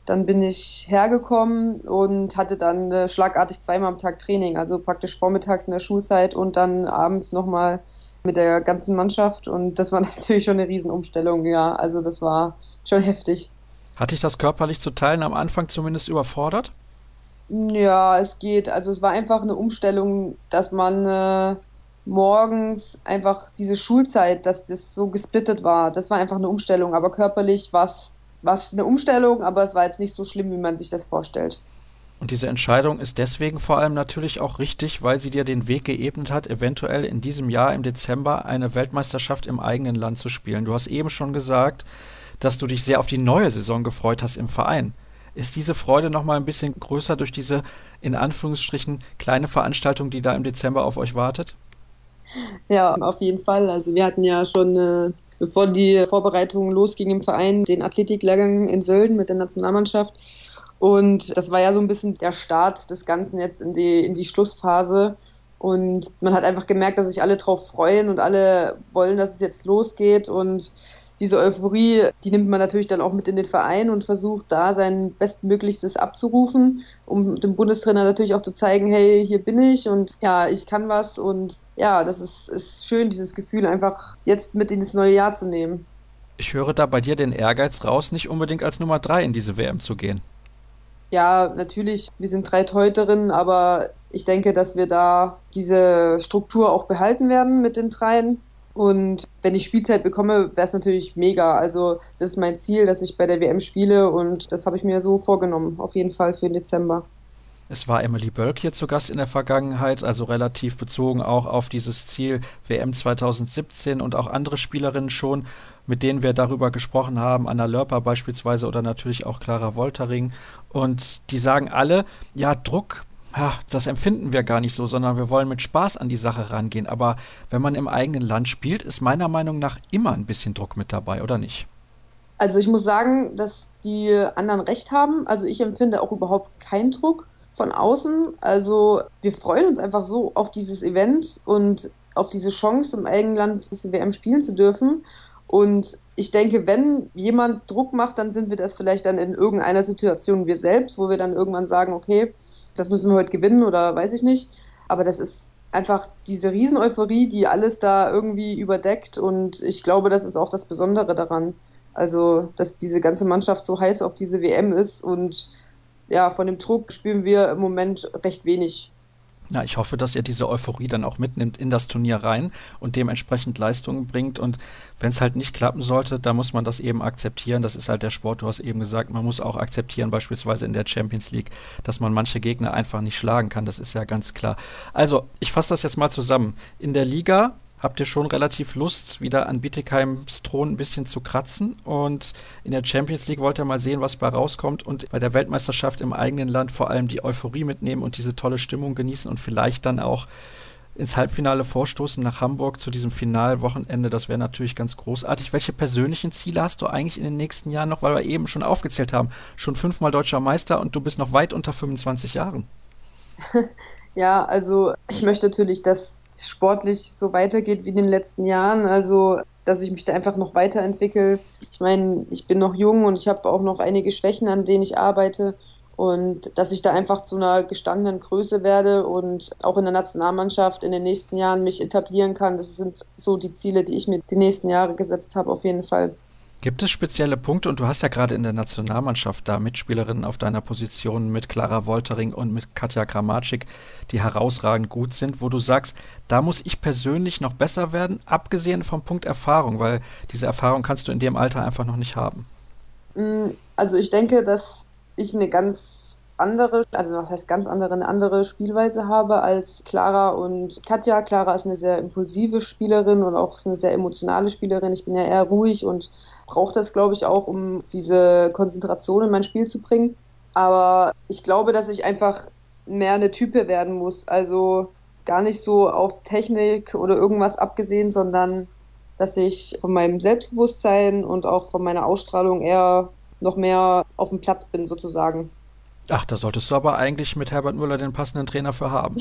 dann bin ich hergekommen und hatte dann äh, schlagartig zweimal am Tag Training, also praktisch vormittags in der Schulzeit und dann abends nochmal mit der ganzen Mannschaft und das war natürlich schon eine Riesenumstellung, ja, also das war schon heftig. Hat dich das körperlich zu teilen am Anfang zumindest überfordert? Ja, es geht. Also es war einfach eine Umstellung, dass man äh, morgens einfach diese Schulzeit, dass das so gesplittet war. Das war einfach eine Umstellung. Aber körperlich war es eine Umstellung, aber es war jetzt nicht so schlimm, wie man sich das vorstellt. Und diese Entscheidung ist deswegen vor allem natürlich auch richtig, weil sie dir den Weg geebnet hat, eventuell in diesem Jahr im Dezember eine Weltmeisterschaft im eigenen Land zu spielen. Du hast eben schon gesagt, dass du dich sehr auf die neue Saison gefreut hast im Verein. Ist diese Freude noch mal ein bisschen größer durch diese in Anführungsstrichen kleine Veranstaltung, die da im Dezember auf euch wartet? Ja, auf jeden Fall. Also wir hatten ja schon, äh, bevor die Vorbereitungen losgingen im Verein, den Athletiklehrgang in Sölden mit der Nationalmannschaft. Und das war ja so ein bisschen der Start des Ganzen jetzt in die, in die Schlussphase. Und man hat einfach gemerkt, dass sich alle drauf freuen und alle wollen, dass es jetzt losgeht. Und diese Euphorie, die nimmt man natürlich dann auch mit in den Verein und versucht da sein Bestmöglichstes abzurufen, um dem Bundestrainer natürlich auch zu zeigen, hey, hier bin ich und ja, ich kann was und ja, das ist, ist schön, dieses Gefühl einfach jetzt mit ins neue Jahr zu nehmen. Ich höre da bei dir den Ehrgeiz raus, nicht unbedingt als Nummer drei in diese WM zu gehen. Ja, natürlich, wir sind drei Teuterinnen, aber ich denke, dass wir da diese Struktur auch behalten werden mit den dreien. Und wenn ich Spielzeit bekomme, wäre es natürlich mega. Also das ist mein Ziel, dass ich bei der WM spiele und das habe ich mir so vorgenommen, auf jeden Fall für den Dezember. Es war Emily Bölk hier zu Gast in der Vergangenheit, also relativ bezogen auch auf dieses Ziel WM 2017 und auch andere Spielerinnen schon, mit denen wir darüber gesprochen haben, Anna Lörper beispielsweise oder natürlich auch Clara Woltering. Und die sagen alle, ja, Druck ja, das empfinden wir gar nicht so, sondern wir wollen mit Spaß an die Sache rangehen. Aber wenn man im eigenen Land spielt, ist meiner Meinung nach immer ein bisschen Druck mit dabei, oder nicht? Also ich muss sagen, dass die anderen recht haben. Also ich empfinde auch überhaupt keinen Druck von außen. Also wir freuen uns einfach so auf dieses Event und auf diese Chance, im eigenen Land diese WM spielen zu dürfen. Und ich denke, wenn jemand Druck macht, dann sind wir das vielleicht dann in irgendeiner Situation wir selbst, wo wir dann irgendwann sagen, okay, das müssen wir heute gewinnen oder weiß ich nicht. Aber das ist einfach diese Rieseneuphorie, die alles da irgendwie überdeckt und ich glaube, das ist auch das Besondere daran. Also, dass diese ganze Mannschaft so heiß auf diese WM ist und ja, von dem Druck spüren wir im Moment recht wenig. Ja, ich hoffe, dass ihr diese Euphorie dann auch mitnimmt in das Turnier rein und dementsprechend Leistungen bringt. Und wenn es halt nicht klappen sollte, da muss man das eben akzeptieren. Das ist halt der Sport, du hast eben gesagt, man muss auch akzeptieren, beispielsweise in der Champions League, dass man manche Gegner einfach nicht schlagen kann. Das ist ja ganz klar. Also, ich fasse das jetzt mal zusammen. In der Liga habt ihr schon relativ Lust, wieder an Bietigheims Thron ein bisschen zu kratzen. Und in der Champions League wollt ihr mal sehen, was bei rauskommt. Und bei der Weltmeisterschaft im eigenen Land vor allem die Euphorie mitnehmen und diese tolle Stimmung genießen und vielleicht dann auch ins Halbfinale vorstoßen nach Hamburg zu diesem Finalwochenende. Das wäre natürlich ganz großartig. Welche persönlichen Ziele hast du eigentlich in den nächsten Jahren noch? Weil wir eben schon aufgezählt haben, schon fünfmal deutscher Meister und du bist noch weit unter 25 Jahren. Ja, also ich möchte natürlich, dass es sportlich so weitergeht wie in den letzten Jahren. Also, dass ich mich da einfach noch weiterentwickle. Ich meine, ich bin noch jung und ich habe auch noch einige Schwächen, an denen ich arbeite. Und dass ich da einfach zu einer gestandenen Größe werde und auch in der Nationalmannschaft in den nächsten Jahren mich etablieren kann. Das sind so die Ziele, die ich mir die nächsten Jahre gesetzt habe, auf jeden Fall. Gibt es spezielle Punkte, und du hast ja gerade in der Nationalmannschaft da Mitspielerinnen auf deiner Position mit Clara Woltering und mit Katja Kramatschik, die herausragend gut sind, wo du sagst, da muss ich persönlich noch besser werden, abgesehen vom Punkt Erfahrung, weil diese Erfahrung kannst du in dem Alter einfach noch nicht haben. Mm, also ich denke, dass ich eine ganz andere, also was heißt ganz andere, eine andere Spielweise habe als Clara und Katja. Clara ist eine sehr impulsive Spielerin und auch eine sehr emotionale Spielerin. Ich bin ja eher ruhig und brauche das, glaube ich, auch, um diese Konzentration in mein Spiel zu bringen. Aber ich glaube, dass ich einfach mehr eine Type werden muss. Also gar nicht so auf Technik oder irgendwas abgesehen, sondern dass ich von meinem Selbstbewusstsein und auch von meiner Ausstrahlung eher noch mehr auf dem Platz bin, sozusagen. Ach, da solltest du aber eigentlich mit Herbert Müller den passenden Trainer für haben.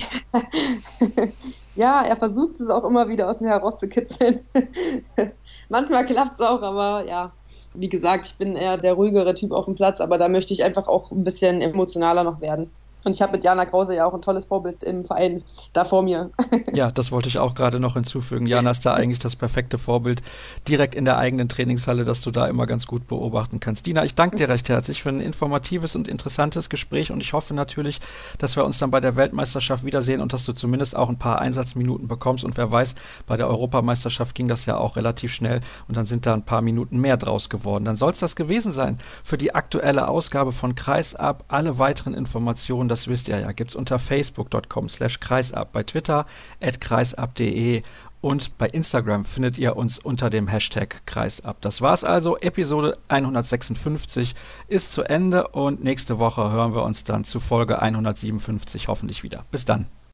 ja, er versucht es auch immer wieder aus mir herauszukitzeln. Manchmal klappt es auch, aber ja, wie gesagt, ich bin eher der ruhigere Typ auf dem Platz, aber da möchte ich einfach auch ein bisschen emotionaler noch werden. Und ich habe mit Jana Krause ja auch ein tolles Vorbild im Verein da vor mir. Ja, das wollte ich auch gerade noch hinzufügen. Jana ist da eigentlich das perfekte Vorbild direkt in der eigenen Trainingshalle, dass du da immer ganz gut beobachten kannst. Dina, ich danke dir recht herzlich für ein informatives und interessantes Gespräch und ich hoffe natürlich, dass wir uns dann bei der Weltmeisterschaft wiedersehen und dass du zumindest auch ein paar Einsatzminuten bekommst. Und wer weiß, bei der Europameisterschaft ging das ja auch relativ schnell und dann sind da ein paar Minuten mehr draus geworden. Dann soll es das gewesen sein für die aktuelle Ausgabe von Kreisab. Alle weiteren Informationen das wisst ihr ja, gibt es unter facebook.com slash kreisab, bei Twitter at kreisab.de und bei Instagram findet ihr uns unter dem Hashtag Kreisab. Das war's also. Episode 156 ist zu Ende und nächste Woche hören wir uns dann zu Folge 157 hoffentlich wieder. Bis dann.